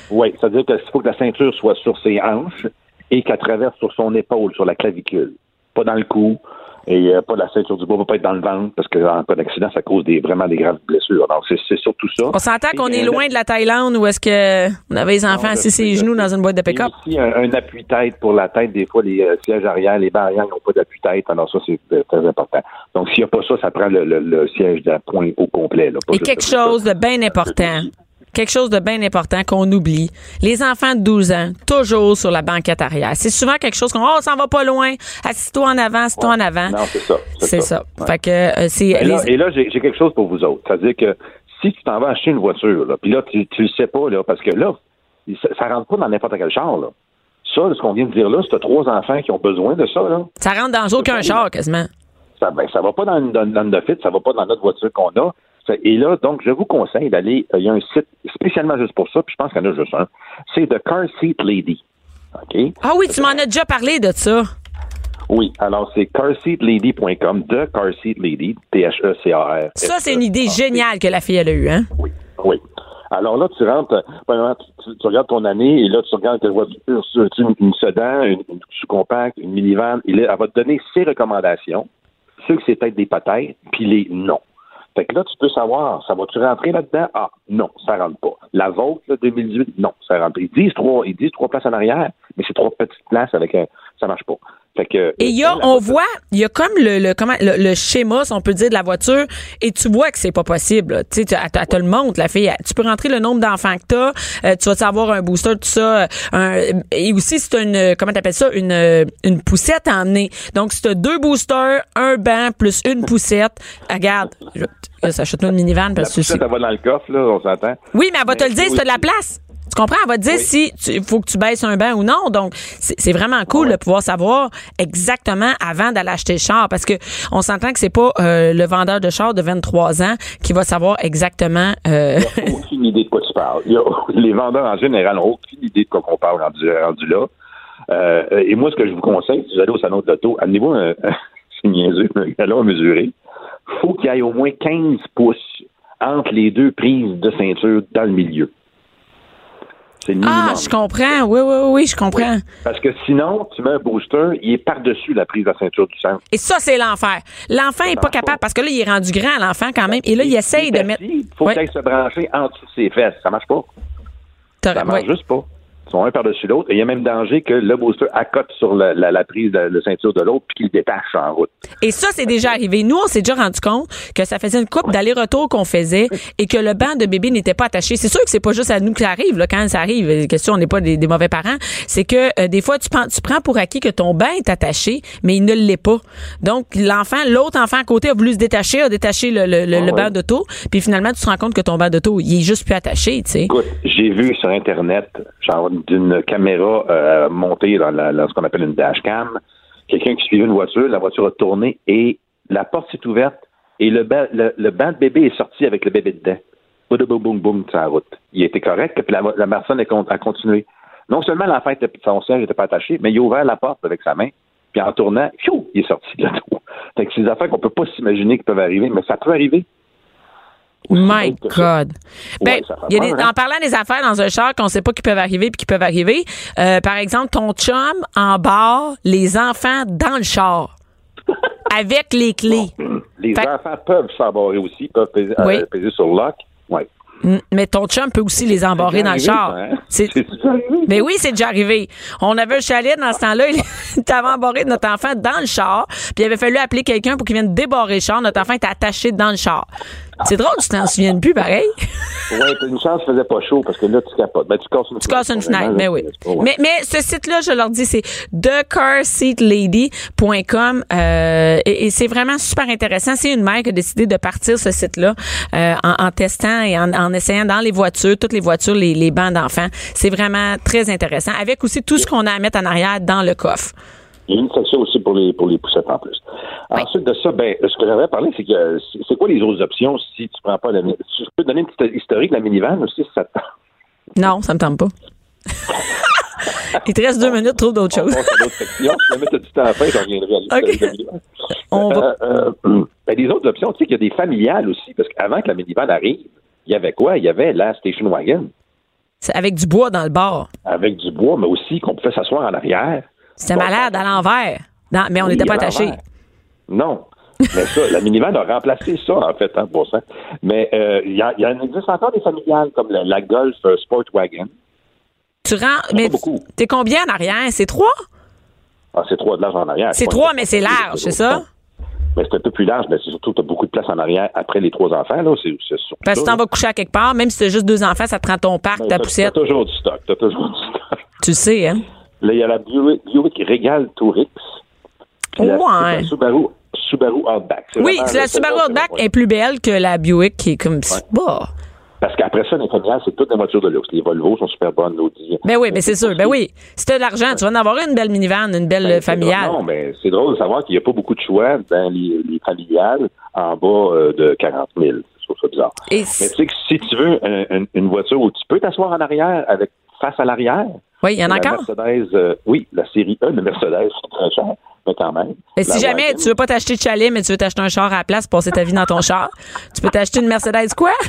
Oui, c'est-à-dire qu'il faut que la ceinture soit sur ses hanches et qu'elle traverse sur son épaule, sur la clavicule. Pas dans le cou. Et euh, pas la ceinture du bois, va pas être dans le ventre, parce qu'en cas d'accident, ça cause des, vraiment des graves blessures. Donc, c'est surtout ça. On s'entend qu'on est euh, loin de la Thaïlande où est-ce que on avait les enfants assis ses genoux dans une boîte de pick-up? aussi un, un appui-tête pour la tête. Des fois, les euh, sièges arrière, les barres arrière n'ont pas d'appui-tête. Alors ça, c'est euh, très important. Donc, s'il n'y a pas ça, ça prend le, le- le siège d'appoint au complet. Là, pas Et quelque chose de bien important. Quelque chose de bien important qu'on oublie. Les enfants de 12 ans, toujours sur la banquette arrière. C'est souvent quelque chose qu'on, oh, ça va pas loin. Assis-toi en avant, assis-toi en avant. Non, c'est ça. C'est ça. Ouais. Fait que, euh, c'est, Et là, les- et là, j'ai quelque chose pour vous autres. C'est-à-dire que si tu t'en vas acheter une voiture, là, puis là, tu, tu le sais pas, là, parce que là, ça, ça rentre pas dans n'importe quel char, là. Ça, ce qu'on vient de dire là, c'est trois enfants qui ont besoin de ça, là. ça rentre dans aucun char, quasiment. Ça, ben, ça va pas dans, dans, dans le fit, ça va pas dans notre voiture qu'on a. Et là, donc, je vous conseille d'aller, euh, il y a un site spécialement juste pour ça, puis je pense qu'il y en a juste un. C'est The Car Seat Lady. OK? Ah oui, tu m'en as déjà parlé de ça. Oui, alors c'est carseatlady.com, The Car Seat Lady, T-H-E-C-A-R. Ça, c'est une idée géniale que la fille, elle a eue, hein? Oui, oui. Alors là, tu rentres, euh, tu, tu- tu regardes ton année et là, tu regardes quelle voiture, tu une, une sedan, une, une sous-compacte, une minivan, elle va te donner ses recommandations, ceux que c'est peut-être des peut-être, puis les non. Fait que là, tu peux savoir, ça va-tu rentrer là-dedans? Ah, non, ça rentre pas. La vôtre, là, 2018, non, ça rentre. Ils disent trois, ils disent trois places en arrière, mais c'est trois petites places avec un, ça marche pas. Fait que. Et il y a, la on voit, il y a comme le, le, comment, le, le schéma, si on peut dire, de la voiture, et tu vois que c'est pas possible. Tu sais, tu- elle, te- elle te le montre, la fille. Tu peux rentrer le nombre d'enfants que t'as, euh, tu vas savoir un booster, tout ça. euh, un- et aussi, c'est une, euh, comment t'appelles ça, une, euh, une poussette à emmener. Donc, si t'as deux boosters, un banc, plus une poussette, regarde, je, euh, s'achète-toi une minivan La parce que poussette, c'est- elle va dans le coffre, là, on s'entend. Oui, mais elle va te le dire c'est si t'as de la place. Tu comprends? Elle va te dire Oui. si il faut que tu baisses un banc ou non. Donc, c'est vraiment cool de pouvoir savoir exactement avant d'aller acheter le char parce que on s'entend que c'est pas euh, le vendeur de char de 23 ans qui va savoir exactement. euh, aucune idée de quoi tu parles. Il les vendeurs en général n'ont aucune idée de quoi qu'on parle rendu, rendu là. Euh, et moi, ce que je vous conseille, si vous allez au salon de l'auto, amenez-vous un, c'est niaiseux, un galon à mesurer. faut qu'il y ait au moins 15 pouces entre les deux prises de ceinture dans le milieu. C'est le minimum. ah, je comprends. Oui, oui, oui, je comprends. Parce que sinon, tu mets un booster, il est par-dessus la prise de ceinture du centre. Et ça, c'est l'enfer. L'enfant est pas capable parce que là, il est rendu grand, l'enfant, quand même. Et là, il essaye de mettre. Il faut Ouais. qu'il se brancher en dessous de ses fesses. Ça marche pas. Ça marche ouais. juste pas. Ils sont un par-dessus l'autre. Et il y a même danger que le booster accote sur la, la, la prise de, de ceinture de l'autre puis qu'il détache en route. Et ça, c'est déjà arrivé. Nous, on s'est déjà rendu compte que ça faisait une coupe d'aller-retour qu'on faisait et que le banc de bébé n'était pas attaché. C'est sûr que c'est pas juste à nous que ça arrive, là, quand ça arrive. Question, on n'est pas des, des mauvais parents. C'est que euh, des fois, tu prends, tu prends pour acquis que ton banc est attaché, mais il ne l'est pas. Donc, l'enfant, l'autre enfant à côté a voulu se détacher, a détaché le, le, le- Ah le ouais. banc d'auto, puis finalement, tu te rends compte que ton banc d'auto, il est juste plus attaché, tu sais. Écoute, j'ai vu sur Internet, genre d'une caméra euh, montée dans, la, dans ce qu'on appelle une dashcam, quelqu'un qui suivait une voiture, la voiture a tourné et la porte s'est ouverte et le, ba- le, le banc de bébé est sorti avec le bébé dedans. Boum, boum, boum, boum, sur la route. Il était correct, puis la, la personne a con- a continué. Non seulement l'enfant était, son siège n'était pas attaché, mais il a ouvert la porte avec sa main, puis en tournant, fiou, il est sorti de l'auto. Fait que c'est des affaires qu'on peut pas s'imaginer qui peuvent arriver, mais ça peut arriver. My. God. Ben, Ouais, ça fait il y a des- peur, hein? en parlant des affaires dans un char qu'on sait pas qui peuvent arriver puis qui peuvent arriver, euh, par exemple, ton chum embarre les enfants dans le char avec les clés. Les Fait- enfants peuvent s'embarrer aussi, peuvent peser, euh, peser sur le lock. Ouais. Mm, Mais ton chum peut aussi les embarrer dans le char. ça, hein? C'est-. Mais oui, c'est déjà arrivé. On avait un chalet dans ce temps-là. Il t'avait embarré notre enfant dans le char. Puis il avait fallu appeler quelqu'un pour qu'il vienne débarrer le char. Notre enfant était attaché dans le char. C'est drôle, tu t'en souviens plus, pareil. T'as une chance qu'il faisait pas chaud parce que là, tu capotes. Ben, tu casses une Tu casses une fenêtre, mais là, oui. c'est pas- ouais. Mais, mais ce site-là, je leur dis, c'est thecarseatlady.com euh, et, et c'est vraiment super intéressant. C'est une mère qui a décidé de partir ce site-là euh, en, en testant et en, en essayant dans les voitures, toutes les voitures, les, les bancs d'enfants. C'est vraiment très intéressant. Avec aussi tout ce qu'on a à mettre en arrière dans le coffre. Il y a une section aussi pour les pour les poussettes en plus. Ensuite de ça, ben, ce que j'aimerais parler, c'est que c'est- quoi les autres options si tu prends pas la Je peux te donner une petite historique de la minivan aussi, si ça te tente. Non, ça me tente pas. Il te reste deux minutes, trouve d'autres choses. Si jamais tu as du temps à la fin, je reviendrai à l'historique Ok. de la minivan. On va- Euh, euh, ben, les autres options, tu sais qu'il y a des familiales aussi, parce qu'avant que la minivan arrive, il y avait quoi? Il y avait la station wagon C'est avec du bois dans le bar. avec du bois, mais aussi qu'on pouvait s'asseoir en arrière. C'était malade à l'envers. Non, mais on n'était pas l'envers. Non. Mais ça, la minivan a remplacé ça, en fait, hein, pour ça. Mais euh, il y, en existe encore des familiales, comme la, la Golf euh, Sport Wagon. Tu rends. Mais beaucoup. t'es combien en arrière? C'est trois? Ah, c'est trois de large en arrière. C'est trois, mais c'est large, c'est ça? Mais c'est un peu plus large, mais c'est surtout, tu as beaucoup de place en arrière après les trois enfants, là. C'est, c'est Parce que ça, t'en vas coucher à quelque part, même si t'as juste deux enfants, ça te prend ton parc, ta poussette. T'as toujours du stock. T'as toujours du stock. Tu le sais, hein? Là, il y a la Buick, Buick Regal Tourix. Puis Ouais. la Subaru, Subaru Outback. Oui, la Subaru Outback ouais. est plus belle que la Buick qui est comme. Bah. Parce qu'après ça, les familiales, c'est toutes des voitures de luxe. Les Volvo sont super bonnes, l'Audi. Ben oui, mais c'est sûr. Ben oui. Si t'as de l'argent, tu vas en avoir une belle minivan, une belle Ben, familiale. Non, mais c'est drôle de savoir qu'il n'y a pas beaucoup de choix dans les, les familiales en bas euh, de 40 000. Je trouve ça bizarre. Et Mais tu sais que si tu veux un- un- une voiture où tu peux t'asseoir en arrière avec face à l'arrière. oui, il y en a la encore. Mercedes, euh, oui, la série E de Mercedes, c'est très cher, mais quand même. Mais si jamais wagon, tu veux pas t'acheter de chalet, mais tu veux t'acheter un char à la place, passer ta vie dans ton char, tu peux t'acheter une Mercedes quoi?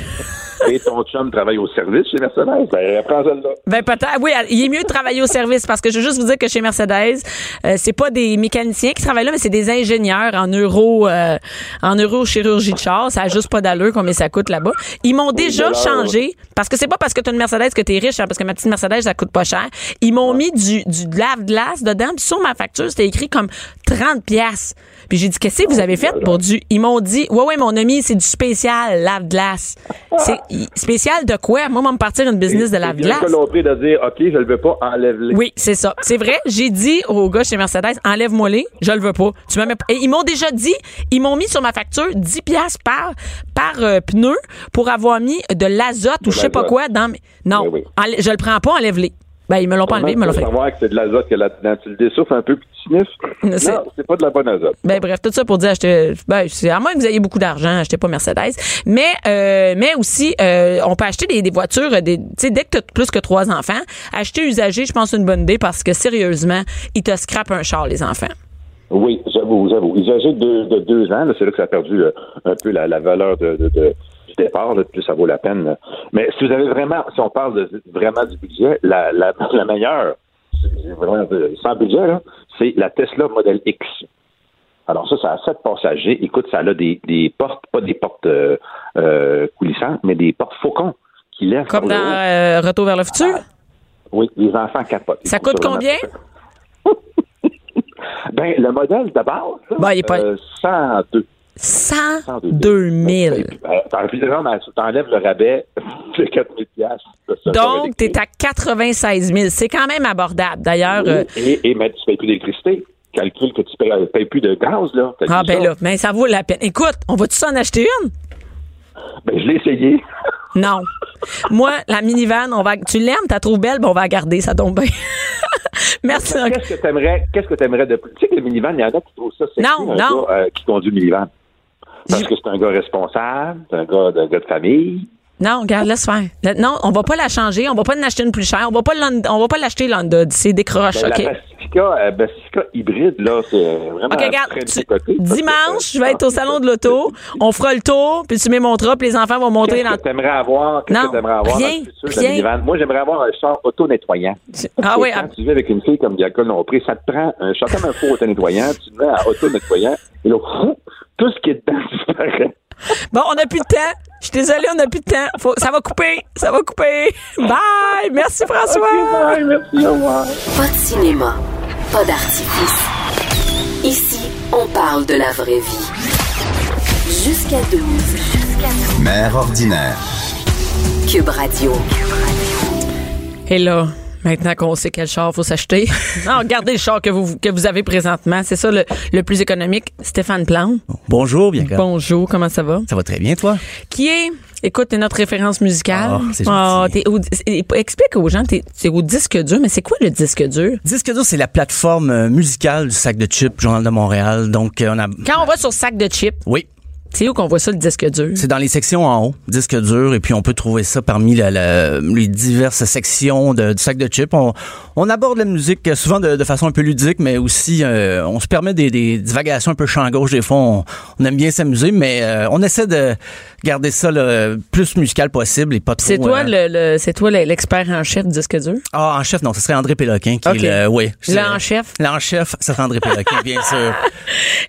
Et ton chum travaille au service chez Mercedes, ben, prends celle-là. Ben peut-être. Oui, il est mieux de travailler au service parce que je veux juste vous dire que chez Mercedes, euh, c'est pas des mécaniciens qui travaillent là, mais c'est des ingénieurs en neuro, euh, en neurochirurgie de char. Ça a juste pas d'allure combien ça coûte là-bas. Ils m'ont déjà changé parce que c'est pas parce que tu as une Mercedes que tu es riche, hein, parce que ma petite Mercedes ça coûte pas cher. Ils m'ont mis du, du lave-glace dedans. Puis sur ma facture, c'était écrit comme 30 pièces. Puis j'ai dit qu'est-ce que vous avez fait? pour du Ils m'ont dit "Ouais ouais, mon ami, c'est du spécial lave-glace." C'est spécial de quoi? Moi, on va me partir une business de lave-glace. colombré de dire, OK, je le veux pas, enlève-le. Oui, c'est ça. C'est vrai. J'ai dit au gars chez Mercedes, enlève-moi les, je le veux pas. Tu me mets Et ils m'ont déjà dit, ils m'ont mis sur ma facture 10 pièces par par euh, pneu pour avoir mis de l'azote ou je sais pas quoi dans mes... Non, Oui, oui. je le prends pas, enlève-les. Ben ils me l'ont pas enlevé, ils me l'ont fait. savoir que c'est de l'azote que là-dedans. Tu le dessouffles un peu puis tu sniffes. C'est- Non, c'est pas de la bonne azote. Ben bref, tout ça pour dire acheter ben c'est à moins que vous ayez beaucoup d'argent, achetez pas Mercedes. Mais euh, mais aussi euh, on peut acheter des, des voitures des tu sais dès que tu as plus que trois enfants, acheter usagé, je pense c'est une bonne idée parce que sérieusement, ils te scrapent un char les enfants. Oui, j'avoue, j'avoue. Âgés de, de deux ans, c'est là que ça a perdu euh, un peu la, la valeur de, de- de- du départ, là, plus ça vaut la peine. Mais si vous avez vraiment, si on parle de, vraiment du budget, la, la, la meilleure, vraiment de- sans budget, c'est la Tesla Model X. Alors ça, ça a sept passagers. Écoute, ça a des, des portes, pas des portes euh, euh, coulissantes, mais des portes faucons qui lèvent Comme dans euh, Retour vers le futur? Oui, les enfants capotent. Ça coûte combien? ben, le modèle de base, Ben, il est pas- euh, 102. 102 000. Ben, T'enlèves le rabais de 4 000 piastres de ce char Donc, t'es électrique. à 96 000. C'est quand même abordable. D'ailleurs, euh, Et, et mais tu payes plus d'électricité. Calcule que tu payes, payes plus de gaz, là. Ah ben ça? là, mais ça vaut la peine. Écoute, on va-tu s'en acheter une? Ben, je l'ai essayé. Non. Moi, la minivan, on va, tu l'aimes, t'as trouvé belle, ben on va la garder, ça tombe bien. Merci. Qu'est-ce que t'aimerais, qu'est-ce que t'aimerais de plus? Tu sais que le minivan, il y en a qui trouvent ça sexy, Non, un non. gars, euh, qui conduit le minivan. Parce que c'est un gars responsable, c'est un gars, un gars de famille. Non, regarde, laisse faire. Non, on va pas la changer, on va pas en acheter une plus chère, on va pas on va pas l'acheter London, c'est décroche, Ben, OK? La Pacifica, euh, Pacifica hybride, là, c'est vraiment OK, regarde, très tu- décoté. dimanche, je vais être au salon de l'auto, on fera le tour, puis tu me montras, puis les enfants vont monter Qu'est-ce dans... que t'aimerais avoir? Qu'est-ce que t'aimerais avoir rien, dans le futur rien. Moi, j'aimerais avoir un char auto-nettoyant. Ah oui, quand ah- tu vis avec une fille comme Diacol Lompré, ça te prend un char comme un faux auto-nettoyant, tu le mets à auto-nettoyant, et là, tout ce qui est dedans. Bon, on n'a plus de temps. Je suis désolée, on n'a plus de temps. Faut- ça va couper, ça va couper. Bye! Merci, François! Bye, merci, au revoir. Pas de cinéma, pas d'artifice. Ici, on parle de la vraie vie. Jusqu'à 12. Mère ordinaire. Cube Radio. Et là, maintenant qu'on sait quel char faut s'acheter, non, regardez le char que vous, que vous avez présentement. C'est ça le, le plus économique. Stéphane Plante. Bonjour, Bianca. Bonjour, comment ça va? Ça va très bien, toi? Qui est, écoute, t'es notre référence musicale. Ah, c'est t'es au- explique aux gens, t'es c'est au disque dur, mais c'est quoi le disque dur? Disque dur, c'est la plateforme euh, musicale du sac de chips, Journal de Montréal. Donc, euh, on a. Quand on va sur sac de chips, Oui, c'est où qu'on voit ça, le disque dur? c'est dans les sections en haut, disque dur, et puis on peut trouver ça parmi la- la- les diverses sections de- du sac de chips. On, on aborde la musique euh, souvent de, de façon un peu ludique, mais aussi euh, on se permet des, des divagations un peu champ gauche. Des fois, on, on aime bien s'amuser, mais euh, on essaie de garder ça le plus musical possible et pas trop. C'est toi, euh, le, le- c'est toi le- l'expert en chef du disque dur? Ah, en chef, non, ce serait André Péloquin qui est le. Oui. Le en chef? L'en chef, ça serait André Péloquin, bien sûr.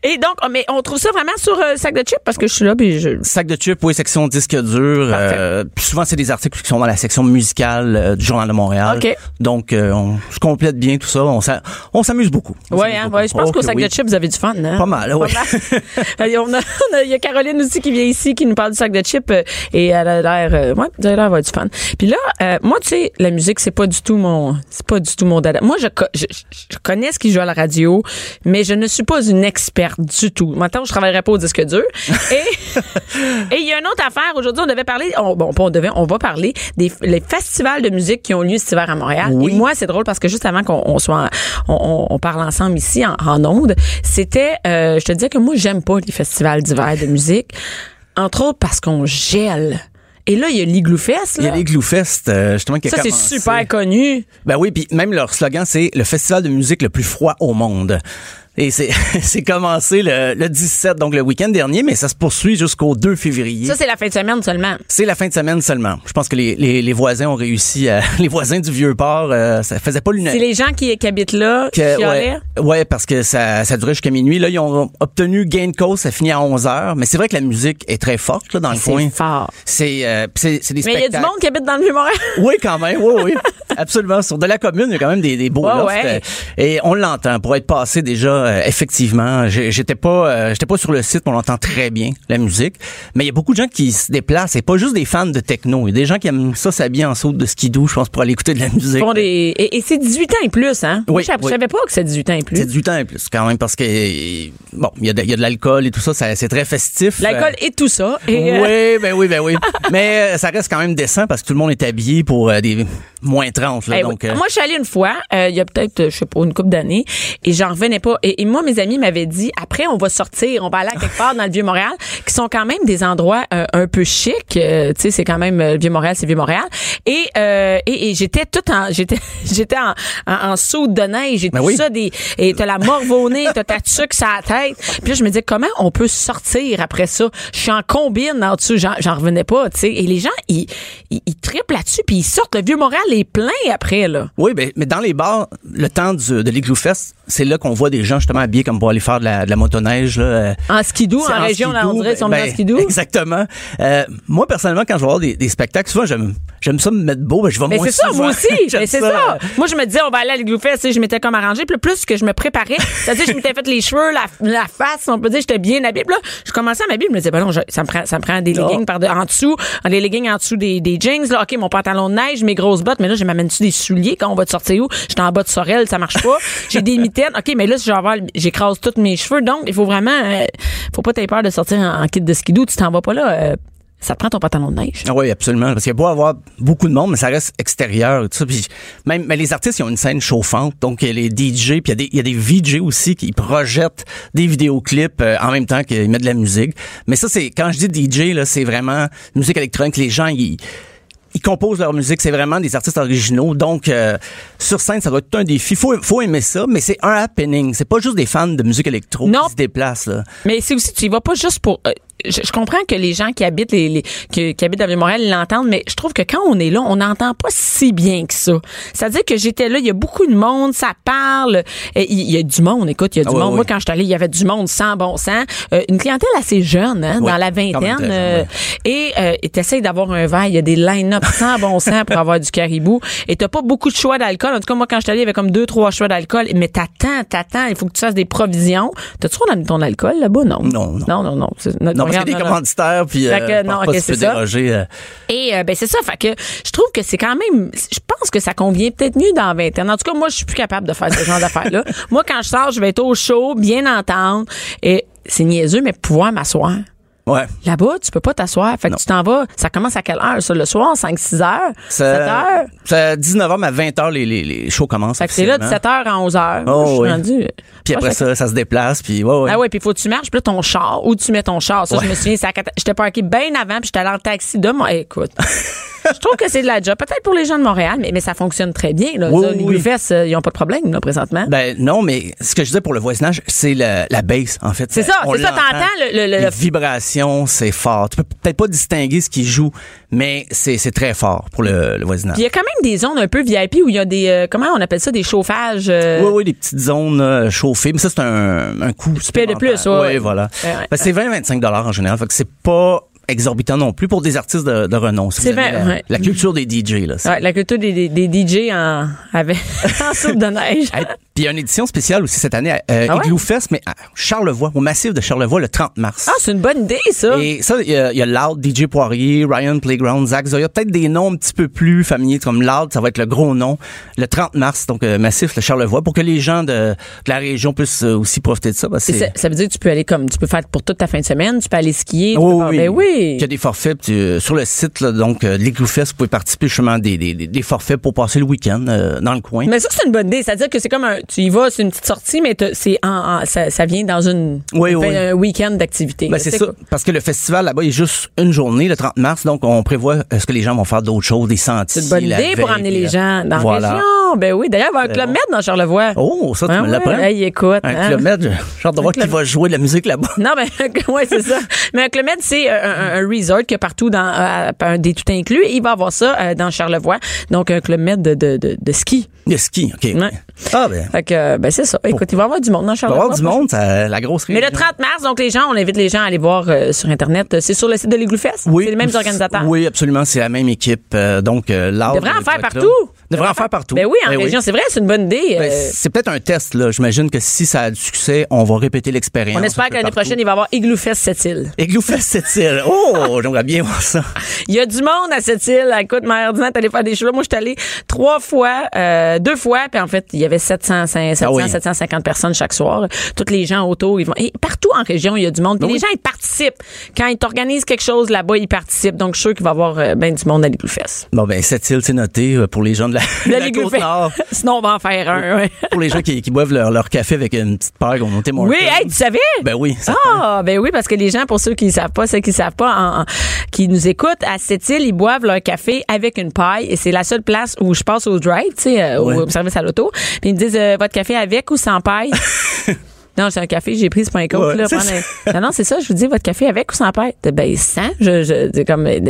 Et donc, mais on trouve ça vraiment sur euh, sac de chips parce que je suis là, puis je. Sac de chips, oui, section disque dur. Euh, puis souvent, c'est des articles qui sont dans la section musicale euh, du Journal de Montréal. OK. Donc, euh, on se complète bien tout ça. On s'a- on s'amuse beaucoup. S'amuse hein, ouais, je pense Oh, qu'au sac oui. de chips, vous avez du fun, hein? Pas mal, oui. on a- Il y a Caroline aussi qui vient ici, qui nous parle du sac de chips, euh, et elle a l'air, euh, ouais, elle a l'air du fun. Puis là, euh, moi, tu sais, la musique, c'est pas du tout mon, c'est pas du tout mon dada. Moi, je, je, je connais ce qui joue à la radio, mais je ne suis pas une experte du tout. Maintenant, je travaillerai pas au disque dur. Et, et il y a une autre affaire. Aujourd'hui, on devait parler, on, bon, on devait, on va parler des les festivals de musique qui ont lieu cet hiver à Montréal. Oui. Et moi, c'est drôle parce que juste avant qu'on on soit, en- on, on- parle ensemble ici en, en ondes, c'était, euh, je te disais que moi, j'aime pas les festivals d'hiver de musique, entre autres parce qu'on gèle. Et là, il y a l'Igloo Fest. Il y a les Glue Fest, euh, justement, qui a Ça, c'est super connu. Ben oui, puis même leur slogan, c'est le festival de musique le plus froid au monde. Et c'est c'est commencé le, le 17, donc le week-end dernier, mais ça se poursuit jusqu'au 2 février. Ça, c'est la fin de semaine seulement. C'est la fin de semaine seulement. Je pense que les, les, les voisins ont réussi à, les voisins du vieux port, euh, ça faisait pas C'est l'unanimité. les gens qui, qui habitent là, qui Que- chialaient. ouais, ouais, parce que ça, ça durait jusqu'à minuit. Là, ils ont obtenu gain de cause, ça finit à 11 heures. Mais c'est vrai que la musique est très forte là, dans le coin. C'est fort. C'est euh, c'est c'est des Mais il y a du spectacles. monde qui habite dans le Vieux-Montréal. Oui, quand même, oui, oui. Absolument. Sur de la commune, il y a quand même des, des beaux lofts. ouais. euh, Et on l'entend. Pour être passé déjà, euh, effectivement, j'étais pas euh, j'étais pas sur le site, mais on entend très bien la musique. Mais il y a beaucoup de gens qui se déplacent. C'est pas juste des fans de techno. Il y a des gens qui aiment ça s'habiller en saut de skidoo, je pense, pour aller écouter de la musique. Des... Et, et c'est 18 ans et plus, hein? Oui, je oui. savais pas que c'est 18 ans et plus. C'est du temps et plus, quand même, parce que, bon, il y a de, de l'alcool et tout ça, ça c'est très festif. L'alcool Euh, et tout ça. Et, euh, Oui, ben oui, ben oui. Mais ça reste quand même décent parce que tout le monde est habillé pour euh, des moins 30. Là, Eh donc, oui. Moi, je suis allée une fois, il y a peut-être, je sais pas, une couple d'années, et j'en revenais pas. Et, et moi, mes amis m'avaient dit, après, on va sortir, on va aller à quelque part dans le Vieux-Montréal, qui sont quand même des endroits euh, un peu chics. euh, tu sais, c'est quand même, euh, le Vieux-Montréal, c'est Vieux-Montréal. Et, euh, et, et j'étais tout en, j'étais, j'étais en, en, en soude de neige et Ben tout oui. ça, des, et t'as la morve au nez, t'as ta tuque sur la tête. Puis là, je me disais, comment on peut sortir après ça? Je suis en combine en dessous, j'en, j'en revenais pas, tu sais. Et les gens, ils, ils, ils trippent là-dessus, puis ils sortent. Le Vieux-Montréal est plein après, là. Oui, ben, mais dans les bars, le temps du, de l'Igloo Fest, c'est là qu'on voit des gens justement habillés comme pour aller faire de la, de la motoneige. Là, euh, En skidoo, en, région, là, on dirait, sont ben, en skidoo. Exactement. Euh, moi, personnellement, quand je vais voir des, des spectacles, souvent, j'aime, j'aime ça me mettre beau, ben, je vais Mais moins c'est ça, moi aussi. Mais c'est ça. Moi, je me disais, on va aller à l'Igloo Fest, tu sais, je m'étais comme arrangé. Puis plus que je me préparais, c'est-à-dire, je m'étais fait les cheveux, la, la face, on peut dire, j'étais bien habillée. Puis là, je commençais à m'habiller, je me disais, ben non, je- ça me prend, ça me prend des Non. leggings par de- en dessous, des leggings en dessous des, des jeans, là. OK, mon pantalon de neige, mes grosses bottes, mais là, je m'amène-tu des souliers? Quand on va te sortir où? J'étais en bas de Sorel, ça marche pas. J'ai des mitaines. OK, mais là, si j'écrase tous mes cheveux. Donc, il faut vraiment, euh, faut pas t'aies peur de sortir en, en kit de skidoo. Tu t'en vas pas là, euh, ça te prend ton pantalon de neige. Ah oui, absolument. Parce qu'il y a beau avoir beaucoup de monde, mais ça reste extérieur. et Tout ça. Puis même mais les artistes, ils ont une scène chauffante. Donc, il y a les DJ, puis il y a des, il y a des VJ aussi qui projettent des vidéoclips euh, en même temps qu'ils mettent de la musique. Mais ça, c'est quand je dis DJ, là, c'est vraiment musique électronique. Les gens, ils ils composent leur musique, c'est vraiment des artistes originaux. Donc, euh, sur scène, ça doit être un défi. Faut, faut aimer ça, mais c'est un happening. C'est pas juste des fans de musique électro Non. qui se déplacent. Là. Mais c'est aussi, tu y vas pas juste pour. euh, je, je comprends que les gens qui habitent les, les- qui, qui habitent dans Montréal l'entendent, mais je trouve que quand on est là, on n'entend pas si bien que ça. C'est-à-dire que j'étais là, il y a beaucoup de monde, ça parle, et il y a du monde. Écoute, il y a du Ah monde. oui. Moi, quand je suis allée, il y avait du monde sans bon sens, Euh, une clientèle assez jeune, hein, Oui, dans la vingtaine, euh, et euh, t'essayes d'avoir un verre. Il y a des line-up sans bon sens pour avoir du caribou, et t'as pas beaucoup de choix d'alcool. En tout cas, moi, quand je suis allée, il y avait comme deux, trois choix d'alcool, mais t'attends, t'attends. Il faut que tu fasses des provisions. T'as-tu ton alcool là-bas? Non. Non, non. Non, non, non. Regarde, des non, commanditaires, puis Fait euh, que pense non, pas ok, si tu c'est peux ça. déroger. euh. Et euh, ben c'est ça, fait que je trouve que c'est quand même je pense que ça convient peut-être mieux dans la vingtaine. En tout cas, moi je suis plus capable de faire ce genre d'affaires là. Moi quand je sors, je vais être au chaud, bien entendre et c'est niaiseux mais pouvoir m'asseoir. Ouais. Là-bas, tu peux pas t'asseoir. Fait que tu t'en vas, ça commence à quelle heure ça le soir, 5 6 heures, 7 heures? À 19h, mais à 20h, les, les, les shows commencent. Fait que c'est là de officiellement. 7 heures à 11 heures. Oh, je suis oui. rendu. Puis après ça, ça se déplace, puis ouais, ouais. Ah ouais, puis faut que tu marches, puis là, ton char, où tu mets ton char? Ça, je me souviens, c'est à Cata- j'étais parké bien avant, puis j'étais allé en taxi de moi. Écoute, je trouve que c'est de la job. Peut-être pour les gens de Montréal, mais, mais ça fonctionne très bien. Là. Oui, Ça, oui, les oui. Euh, ils ont pas de problème, là, présentement. Ben non, mais ce que je disais pour le voisinage, c'est le- la bass, en fait. C'est ça, c'est ça, t'entends le- le- le- vibrations, c'est fort. Tu peux peut-être pas distinguer ce qui joue, mais c'est très fort pour le, le voisinage. Il y a quand même des zones un peu VIP où il y a des, euh, comment on appelle ça, des chauffages. euh, Oui, oui, des petites zones euh, chauffées, mais ça, c'est un, un coût payes de plus, ouais, Oui, ouais. voilà. Ben, c'est 20-25 en général, fait que c'est pas exorbitant non plus pour des artistes de, de renom. Si C'est vrai, la, ouais. la culture des DJ, là. Ouais, la culture des, des, des DJ en, avec, en soupe de neige. Hey, Puis il y a une édition spéciale aussi cette année, euh, Ah ouais? Igloo Fest, mais à Charlevoix, au massif de Charlevoix, le 30 mars. Ah, c'est une bonne idée, ça. Et ça, il y, a- il y a Loud, DJ Poirier, Ryan Playground, Zach Zoya, peut-être des noms un petit peu plus familiers comme Loud, ça va être le gros nom, le 30 mars, donc euh, massif, le Charlevoix, pour que les gens de, de la région puissent euh, aussi profiter de ça. parce ça, ça veut dire que tu peux aller comme, tu peux faire pour toute ta fin de semaine, tu peux aller skier. tu Oui, peux oui. Ben oui. Il y a des forfaits euh, sur le site là, donc euh, vous pouvez participer justement des, des, des- forfaits pour passer le week-end euh, dans le coin. Mais ça, c'est une bonne idée. C'est-à-dire que c'est comme un, tu y vas, c'est une petite sortie, mais c'est en, en- ça, ça vient dans une, Oui, oui. un week-end d'activité. Ben, c'est ça, quoi? parce que le festival là-bas est juste une journée, le 30 mars, donc on prévoit est-ce que les gens vont faire d'autres choses, des sentiers. C'est une bonne idée pour amener les euh, gens dans voilà. la région. Ben oui. D'ailleurs, il va y avoir un club bon. Med dans Charlevoix. Oh, ça, tu Ah me ouais, l'apprends. hey, écoute. Un hein. Club Med, j'ai hâte de voir qui va jouer de la musique là-bas. Non, mais ouais, c'est ça. Mais un Club Med, c'est euh, un, un resort qu'il y a partout dans euh, un des tout inclus. Il va avoir ça euh, dans Charlevoix. Donc un Club Med de, de, de, de ski. Ski, OK. Ouais. Ah, ben. Fait que ben c'est ça. Écoute, il va y avoir du monde dans Il va y Charlevoix. avoir du monde, ça, la grosse Mais le région. 30 mars, donc les gens, on invite les gens à aller voir euh, sur Internet. C'est sur le site de l'Igloo Fest? Oui. C'est les mêmes organisateurs? Oui, absolument, c'est la même équipe. Donc, Loud, Devrait en faire va Devrait en faire partout. Ben oui, en région, c'est vrai, c'est une bonne idée. Ben, Euh, c'est peut-être un test, là. J'imagine que si ça a du succès, on va répéter l'expérience. on espère que l'année prochaine, il va y avoir Igloo Fest cette île. Igloo Fest cette île. Oh, j'aimerais bien voir ça. Il y a du monde à cette île. Écoute, ma ordinateur allée faire des choses. Moi, je suis allée trois fois, euh, deux fois, puis en fait, il y avait 700, 700 Ah oui. 750 personnes chaque soir. Toutes les gens autour, ils vont. Et partout en région, il y a du monde. Puis Oui. les gens, ils participent. Quand ils t'organisent quelque chose là-bas, ils participent. Donc, je suis sûr qu'il va y avoir euh, ben du monde à l'Igloo Fest. Bon, ben, cette île, c'est noté pour les gens de la, côte nord. Sinon, on va en faire un. ouais. Pour les gens qui, qui boivent leur, leur café avec une petite paire qu'on Tim Hortons. Oui, hey, tu savais? Ben oui. Ah, ben oui, parce que les gens, pour ceux qui ne savent pas, ceux qui savent pas, en- en- qui nous écoutent, à cette île, ils boivent leur café avec une paille et c'est la seule place où je passe au drive, tu sais, euh, Ouais. au service à l'auto. Puis ils me disent, euh, votre café avec ou sans paille? Non, c'est un café, j'ai pris, c'est pas un coke, Ouais, là. un- Non, non, c'est ça, je vous dis, votre café avec ou sans paille? Ben, sans, je, je, comme, et,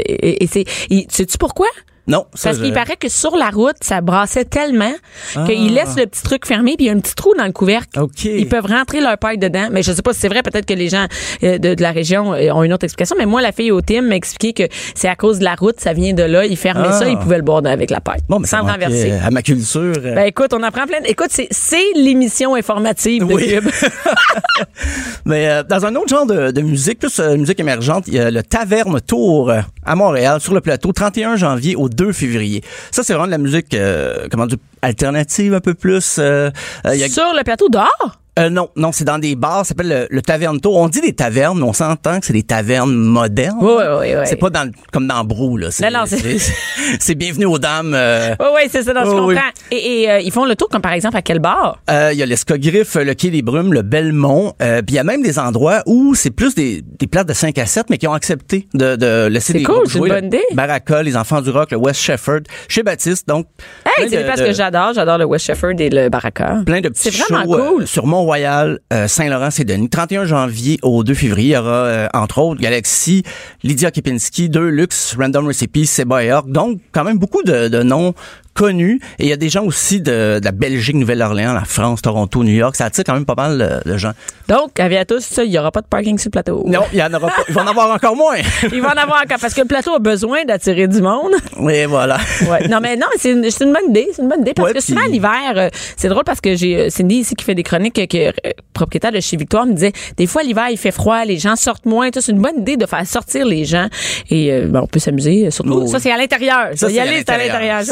et c'est, il- sais-tu pourquoi? Non, ça, Parce je- qu'il paraît que sur la route, ça brassait tellement Ah. qu'ils laissent le petit truc fermé puis il y a un petit trou dans le couvercle. OK. Ils peuvent rentrer leur paille dedans. Mais je sais pas si c'est vrai. Peut-être que les gens euh, de, de la région euh, ont une autre explication. Mais moi, la fille au team m'a expliqué que c'est à cause de la route, ça vient de là. Ils fermaient Ah. ça, ils pouvaient le boire avec la paille. Bon, mais sans renverser. À ma culture. euh, Ben écoute, on apprend plein. de- Écoute, c'est l'émission informative de Oui. Cube. Mais euh, dans un autre genre de, de musique, plus musique émergente, il y a le Taverne Tour à Montréal, sur le plateau, 31 janvier au 2 février. Ça, c'est vraiment de la musique, euh, comment dire, alternative un peu plus. euh, euh, Sur le plateau dehors. Euh, non, non, c'est dans des bars, ça s'appelle le, le Taverne Tour. On dit des tavernes, mais on s'entend que c'est des tavernes modernes. Oui, oui, oui. C'est pas dans, comme dans Brou, là. C'est, Non, non, c'est- c'est, c'est bienvenue aux dames. euh, Oui, oui, c'est ça, non, je Oh, comprends. oui. Et, et, euh, ils font le tour, comme par exemple à quel bar? Euh, Il y a l'Escogriffe, le Quai des Brumes, le Belmont. Euh, Puis il y a même des endroits où c'est plus des, des places de 5 à 7, mais qui ont accepté de, de laisser C'est des cool, groupes c'est une jouer. bonne idée. Baraka, les Enfants du Rock, le West Shefford, chez Baptiste. Donc, Hey, c'est des de- places que j'adore. J'adore le West Shepherd et le Baraka. plein de petits C'est vraiment shows euh, cool. sur Mont-Royal, euh, Saint-Laurent-c'est-Denis. 31 janvier au 2 février, il y aura, euh, entre autres, Galaxy, Lydia Kepinski, Deluxe, Random Recipes, Seba et. Donc, quand même beaucoup de noms connus. Et il y a des gens aussi de, de la Belgique, Nouvelle-Orléans, la France, Toronto, New York. Ça attire quand même pas mal de, de gens. Donc, avis à tous, il n'y aura pas de parking sur le plateau. Non, il y en aura pas. Il va en avoir encore moins. Il va en avoir encore parce que le plateau a besoin d'attirer du monde. Oui, voilà. Ouais. Non, mais non, c'est une, bonne idée. C'est une bonne idée parce Ouais, que souvent, l'hiver, euh, c'est drôle parce que j'ai euh, Cindy ici qui fait des chroniques, euh, que, euh, propriétaire de chez Victoire, me disait, des fois, l'hiver, il fait froid, les gens sortent moins. C'est une bonne idée de faire sortir les gens et euh, ben, on peut s'amuser. Surtout, Oh, ça, c'est à l'intérieur. Ça, y aller, c'est à l'intérieur.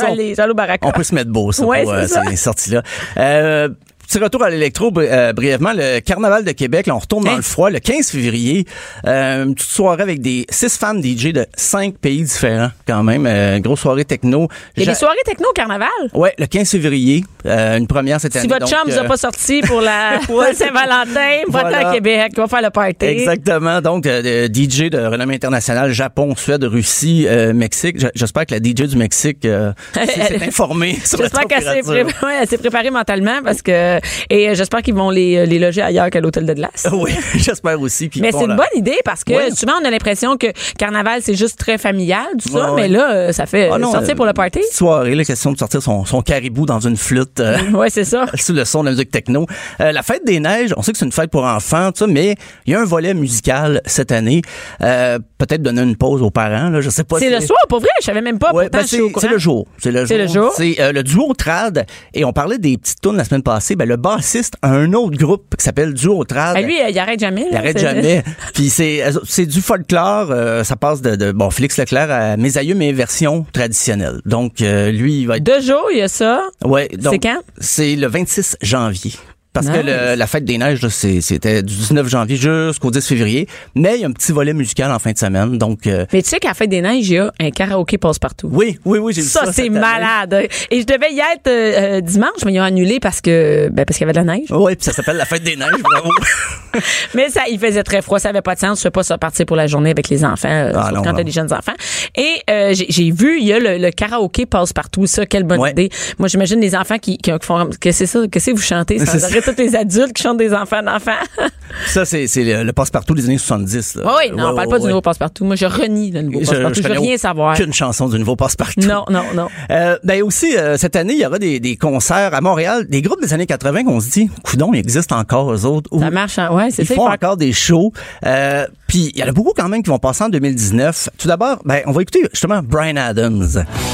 On- baraka. Peut se mettre beau, ça, Ouais, pour euh, ces sorties-là. Euh, Petit retour à l'électro euh, brièvement. Le Carnaval de Québec, là, on retourne dans Hein? le froid le 15 février. Euh, une petite soirée avec des six femmes DJ de cinq pays différents quand même. Euh, grosse soirée techno. Il y a des soirées techno au carnaval? Ouais, le 15 février, euh, une première cette année. Si votre donc, chum vous a euh, pas sorti pour la Saint-Valentin, va Voilà. à Québec, va faire le party. Exactement. Donc, euh, DJ de renommée internationale, Japon, Suède, Russie, euh, Mexique. J'espère que la DJ du Mexique euh, s'est informée sur J'espère qu'elle s'est préparée mentalement parce que et euh, j'espère qu'ils vont les, les loger ailleurs qu'à l'hôtel de glace. Oui, j'espère aussi. Puis Mais bon, c'est une bonne idée parce que Ouais. souvent on a l'impression que carnaval c'est juste très familial tout ça, Ouais, ouais. mais là euh, ça fait Ah non, sortir euh, pour le party. soirée, la question de sortir son, son caribou dans une flûte. euh, Ouais, c'est ça. sous le son de la musique techno. Euh, la fête des neiges, on sait que c'est une fête pour enfants, tout ça, mais il y a un volet musical cette année. Euh, Peut-être donner une pause aux parents, là, je sais pas. C'est si- le soir pour vrai, je savais même pas Ouais, ben, c'est au courant. c'est le jour. C'est le jour. le jour. C'est euh, le duo Trad. Et on parlait des petites tunes la semaine passée. Ben, le bassiste a un autre groupe qui s'appelle Duo Trad. Ah, lui euh, il arrête jamais. il arrête c'est- jamais. Puis c'est c'est du folklore. euh, ça passe de, de bon Félix Leclerc à Mes aïeux mais version traditionnelle. Donc euh, lui il va être Deux jours, il y a ça. ouais. donc, C'est quand? C'est le 26 janvier. Parce que le- la fête des neiges, c'était du 19 janvier jusqu'au 10 février. Mais il y a un petit volet musical en fin de semaine. Donc, euh, Mais tu sais qu'à la fête des neiges, il y a un karaoké passe-partout. oui, oui, oui, j'ai vu ça. Ça, c'est année. malade. Et je devais y être euh, euh, dimanche, mais ils ont annulé parce que ben, parce qu'il y avait de la neige. Oui, puis ça s'appelle la fête des neiges, bravo. Mais ça, il faisait très froid, ça avait pas de sens. Je fais pas ça partir pour la journée avec les enfants, euh, Ah, non, quand t'as des jeunes enfants. Et euh, j'ai- j'ai vu, il y a le, le karaoké passe partout. Ça, quelle bonne Ouais. idée. Moi, j'imagine les enfants qui, qui, font, que c'est ça, que c'est vous chantez sans arrêt tous les adultes qui chantent des enfants d'enfants. ça, c'est le, le passe-partout des années 70. Là. oui, non, on parle pas du nouveau passe partout. Moi, je renie le nouveau Je- passe partout. Je, veux connais rien savoir. Aucune chanson du nouveau passe-partout. Non, non, non. Euh, ben aussi, euh, cette année, il y aura des, des concerts à Montréal, des groupes des années 80 qu'on se dit, coudon, ils existent encore, eux autres. Ça marche, hein? ouais, c'est Ils ça. font il encore des shows. Euh, Puis il y en a beaucoup quand même qui vont passer en 2019. Tout d'abord, ben, on va écouter justement Brian Adams. «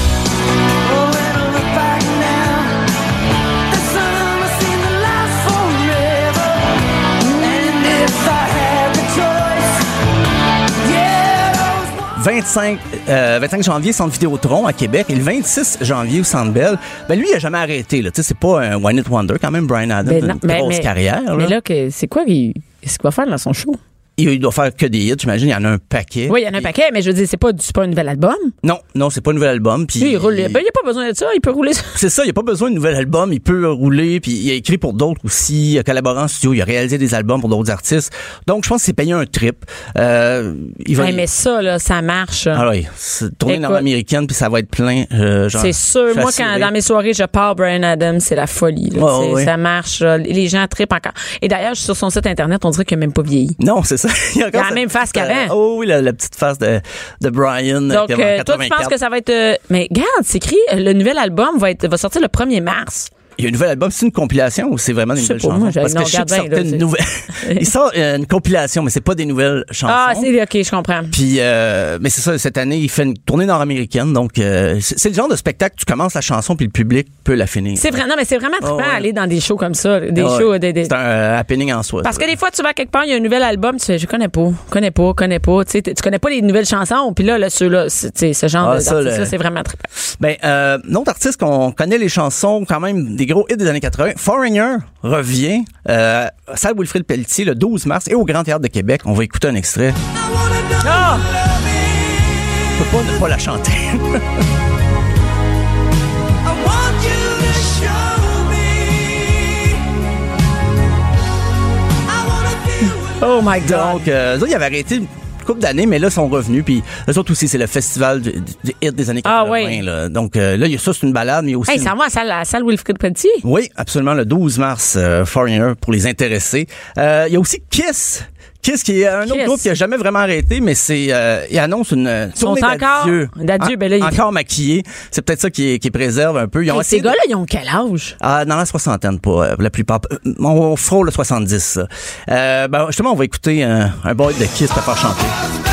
25, euh, 25 janvier, Centre Vidéotron à Québec et le 26 janvier au Centre Bell. Ben lui, il a jamais arrêté. Là. Tu sais, C'est pas un One It Wonder quand même, Brian Adams. Ben une grosse mais- carrière. là. Mais là, c'est quoi, qu'il va faire dans son show? Il, doit faire que des hits, j'imagine. Il y en a un paquet. Oui, il y en a un Et- paquet, mais je veux dire, c'est pas, c'est pas un nouvel album. Non, non, c'est pas un nouvel album. Puis il roule. Ben, il n'y a pas besoin de ça. Il peut rouler ça. C'est ça, il a pas besoin de nouvel album, il peut rouler, puis il a écrit pour d'autres aussi, il a collaboré en studio, il a réalisé des albums pour d'autres artistes. Donc, je pense que c'est payé un trip. Euh, il va Ouais, mais ça, là, ça marche. Ah oui, c'est tourné Écoute. dans l'américaine, puis ça va être plein. euh, C'est sûr. Moi, quand dans mes soirées, je pars Brian Adams, c'est la folie. là. Ça marche. là. Les gens trippent encore. Et d'ailleurs, sur son site Internet, on dirait qu'il n'a même pas vieilli. Non, c'est ça. Il, a encore la même face qu'avant. euh, oh oui, la, la petite face de, de Brian. Donc, euh, toi, tu 84. penses que ça va être... euh, mais regarde, c'est écrit, le nouvel album va, être, va sortir le 1er mars. Il y a un nouvel album, c'est une compilation ou c'est vraiment une nouvelle chanson? moi, Parce non, que je sais qu'il sortait là, une nouvelle... Il sort euh, une compilation, mais c'est pas des nouvelles chansons. Ah, c'est OK, je comprends. Puis, euh, mais c'est ça, cette année, il fait une tournée nord-américaine. Donc, euh, c'est le genre de spectacle, tu commences la chanson, puis le public peut la finir. C'est vrai, non, mais c'est vraiment trippant ouais. aller dans des shows comme ça. Des Ah shows, des, des- C'est un happening en soi. Parce ça. que des fois, tu vas quelque part, il y a un nouvel album, tu fais, je connais pas, connais pas, connais pas. Tu sais, tu connais pas les nouvelles chansons, puis là, là ceux-là, ce genre Ah, de- ça, le- c'est vraiment trippant. Ben, euh, notre artiste qu'on connaît les chansons, quand même des gros hits des années 80, Foreigner revient euh, à salle Wilfrid Pelletier le 12 mars et au Grand Théâtre de Québec. On va écouter un extrait. Ah! Je peux pas ne pas la chanter. Oh my God. Donc, euh, eux autres, ils avaient arrêté couple d'années, mais là, ils sont revenus. Puis, eux autres aussi, c'est le festival du, du hit des années 80. Ah ouais. là. Donc, euh, là, il y a ça, c'est une balade, mais aussi... Hey, une- ça va à la salle, à salle Wilfrid Pelletier? Oui, absolument, le 12 mars, euh, Foreigner, pour les intéressés. Euh, Il y a aussi Kiss Kiss, qui est un autre groupe qui a jamais vraiment arrêté, mais c'est, euh, il annonce une tournée d'adieu. d'adieu, En- ben là, il- encore maquillés. C'est peut-être ça qui, qui préserve un peu. Ils ont Hey, ces de- gars-là, ils ont quel âge? Ah, dans la soixantaine, pas euh, la plupart. Euh, On frôle le 70. ça. Euh, ben, justement, on va écouter un, un boy de Kiss pour faire chanter.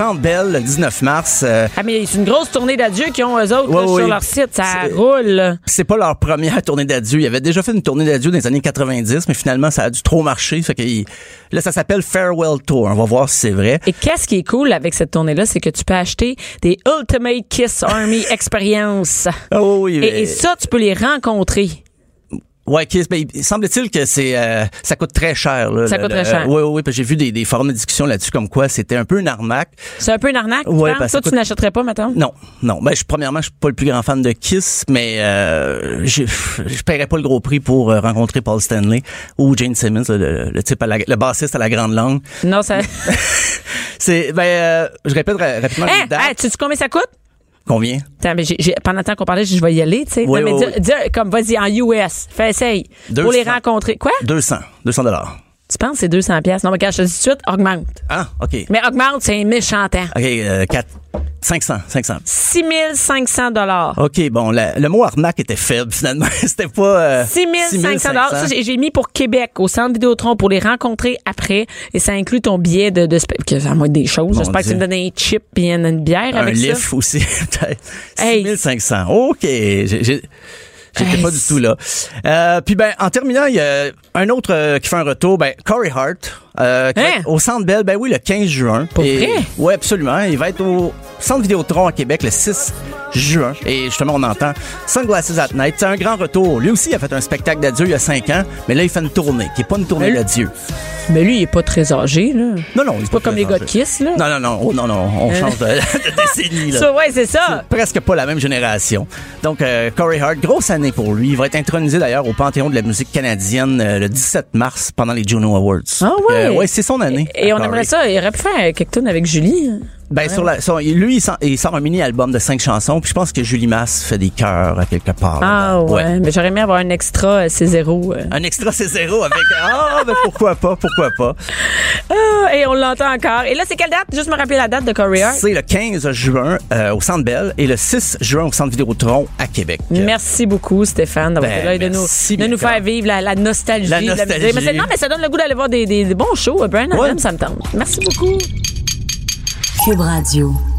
Centre Bell, le 19 mars. euh, Ah, mais c'est une grosse tournée d'adieu qu'ils ont eux autres Ouais, là, ouais. sur leur site. Ça roule. c'est pas leur première tournée d'adieu. Ils avaient déjà fait une tournée d'adieu dans les années 90, mais finalement, ça a dû trop marcher. Fait que là, ça s'appelle Farewell Tour. On va voir si c'est vrai. Et qu'est-ce qui est cool avec cette tournée-là, c'est que tu peux acheter des Ultimate Kiss Army Experience. Ah oui. Et, et ça, tu peux les rencontrer. Ouais, Kiss, ben, il semble-t-il que c'est euh, ça coûte très cher. Là, Ça le- coûte très cher. Oui, oui, oui. J'ai vu des, des forums de discussion là-dessus comme quoi c'était un peu une arnaque. C'est un peu une arnaque. Ouais, parce Toi, tu n'achèterais pas, maintenant? Non, non. Ben, je, premièrement, je suis pas le plus grand fan de Kiss, mais euh, je je paierais pas le gros prix pour euh, rencontrer Paul Stanley ou Jane Simmons, le, le- le type à la, le bassiste à la grande langue. Non, ça. C'est ben, euh, je répète ra- rapidement les dates. Hein, tu sais combien ça coûte? Combien? Attends, mais j'ai- j'ai- pendant le temps qu'on parlait, je vais y aller, tu sais. Oui, oui, dis- oui. comme, vas-y, en US. Fais essaye. Deux Pour les rencontrer. Quoi? 200, 200 dollars. Tu penses que c'est 200 pièces Non, mais quand je te dis tout de suite, augmente. Ah, ok. Mais augmente, c'est un méchant temps. Ok, euh, 4, 500, 500. 6500 dollars. OK, bon, la- le mot arnaque était faible, finalement. C'était pas... Euh, 6500 dollars. Ça, j'ai mis pour Québec, au centre Vidéotron, pour les rencontrer après. Et ça inclut ton billet de, de que ça va être des choses. J'espère que tu me donnes un chip et une, une bière un avec ça. lift aussi, peut-être. Hey. 6500. OK. J'ai- J'étais Hey, pas du tout là. Euh, puis ben en terminant, il y a un autre euh, qui fait un retour, ben Corey Hart, euh, Hein? au Centre Bell, ben oui, le 15 juin. Pour Et- vrai? Ouais, absolument. Il va être au Centre Vidéotron à Québec le 6 juin. Et justement, on entend Sunglasses at Night. C'est un grand retour. Lui aussi, il a fait un spectacle d'adieu il y a 5 ans, mais là, il fait une tournée, qui est pas une tournée d'adieu. Mais lui, il est pas très âgé, là. Non, non, il est Pas comme les gars de Kiss, là. Non, non, non, oh, non, non, on change de, de décennie. Là. Ça, ouais, c'est ça. presque pas la même génération. Donc, euh, Corey Hart, grosse année pour lui. Il va être intronisé d'ailleurs au Panthéon de la musique canadienne euh, le 17 mars pendant les Juno Awards. Ah ouais? Ouais, c'est son année. Et on aimerait ça. Il aurait pu faire quelques tonnes avec Julie. Hein. Ben, sur la, sur- lui, il sort, il sort un mini-album de cinq chansons, puis je pense que Julie Masse fait des chœurs à quelque part. Ah ouais. Mais j'aurais aimé avoir un extra euh, C0. euh. Un extra c'est zéro avec ah ben pourquoi pas pourquoi pas Ah, et on l'entend encore. Et là, c'est quelle date? Juste me rappeler la date de Hart. c'est le 15 juin euh, au Centre Bell et le 6 juin au Centre Vidéotron à Québec Merci beaucoup, Stéphane, d'avoir Ben, de nous, de nous faire vivre la, la nostalgie. La de musique. nostalgie. Mais c'est- non, mais ça donne le goût d'aller voir des, des- des bons shows. Brian Ouais. Adams, ça me tente. Merci beaucoup. Cube Radio.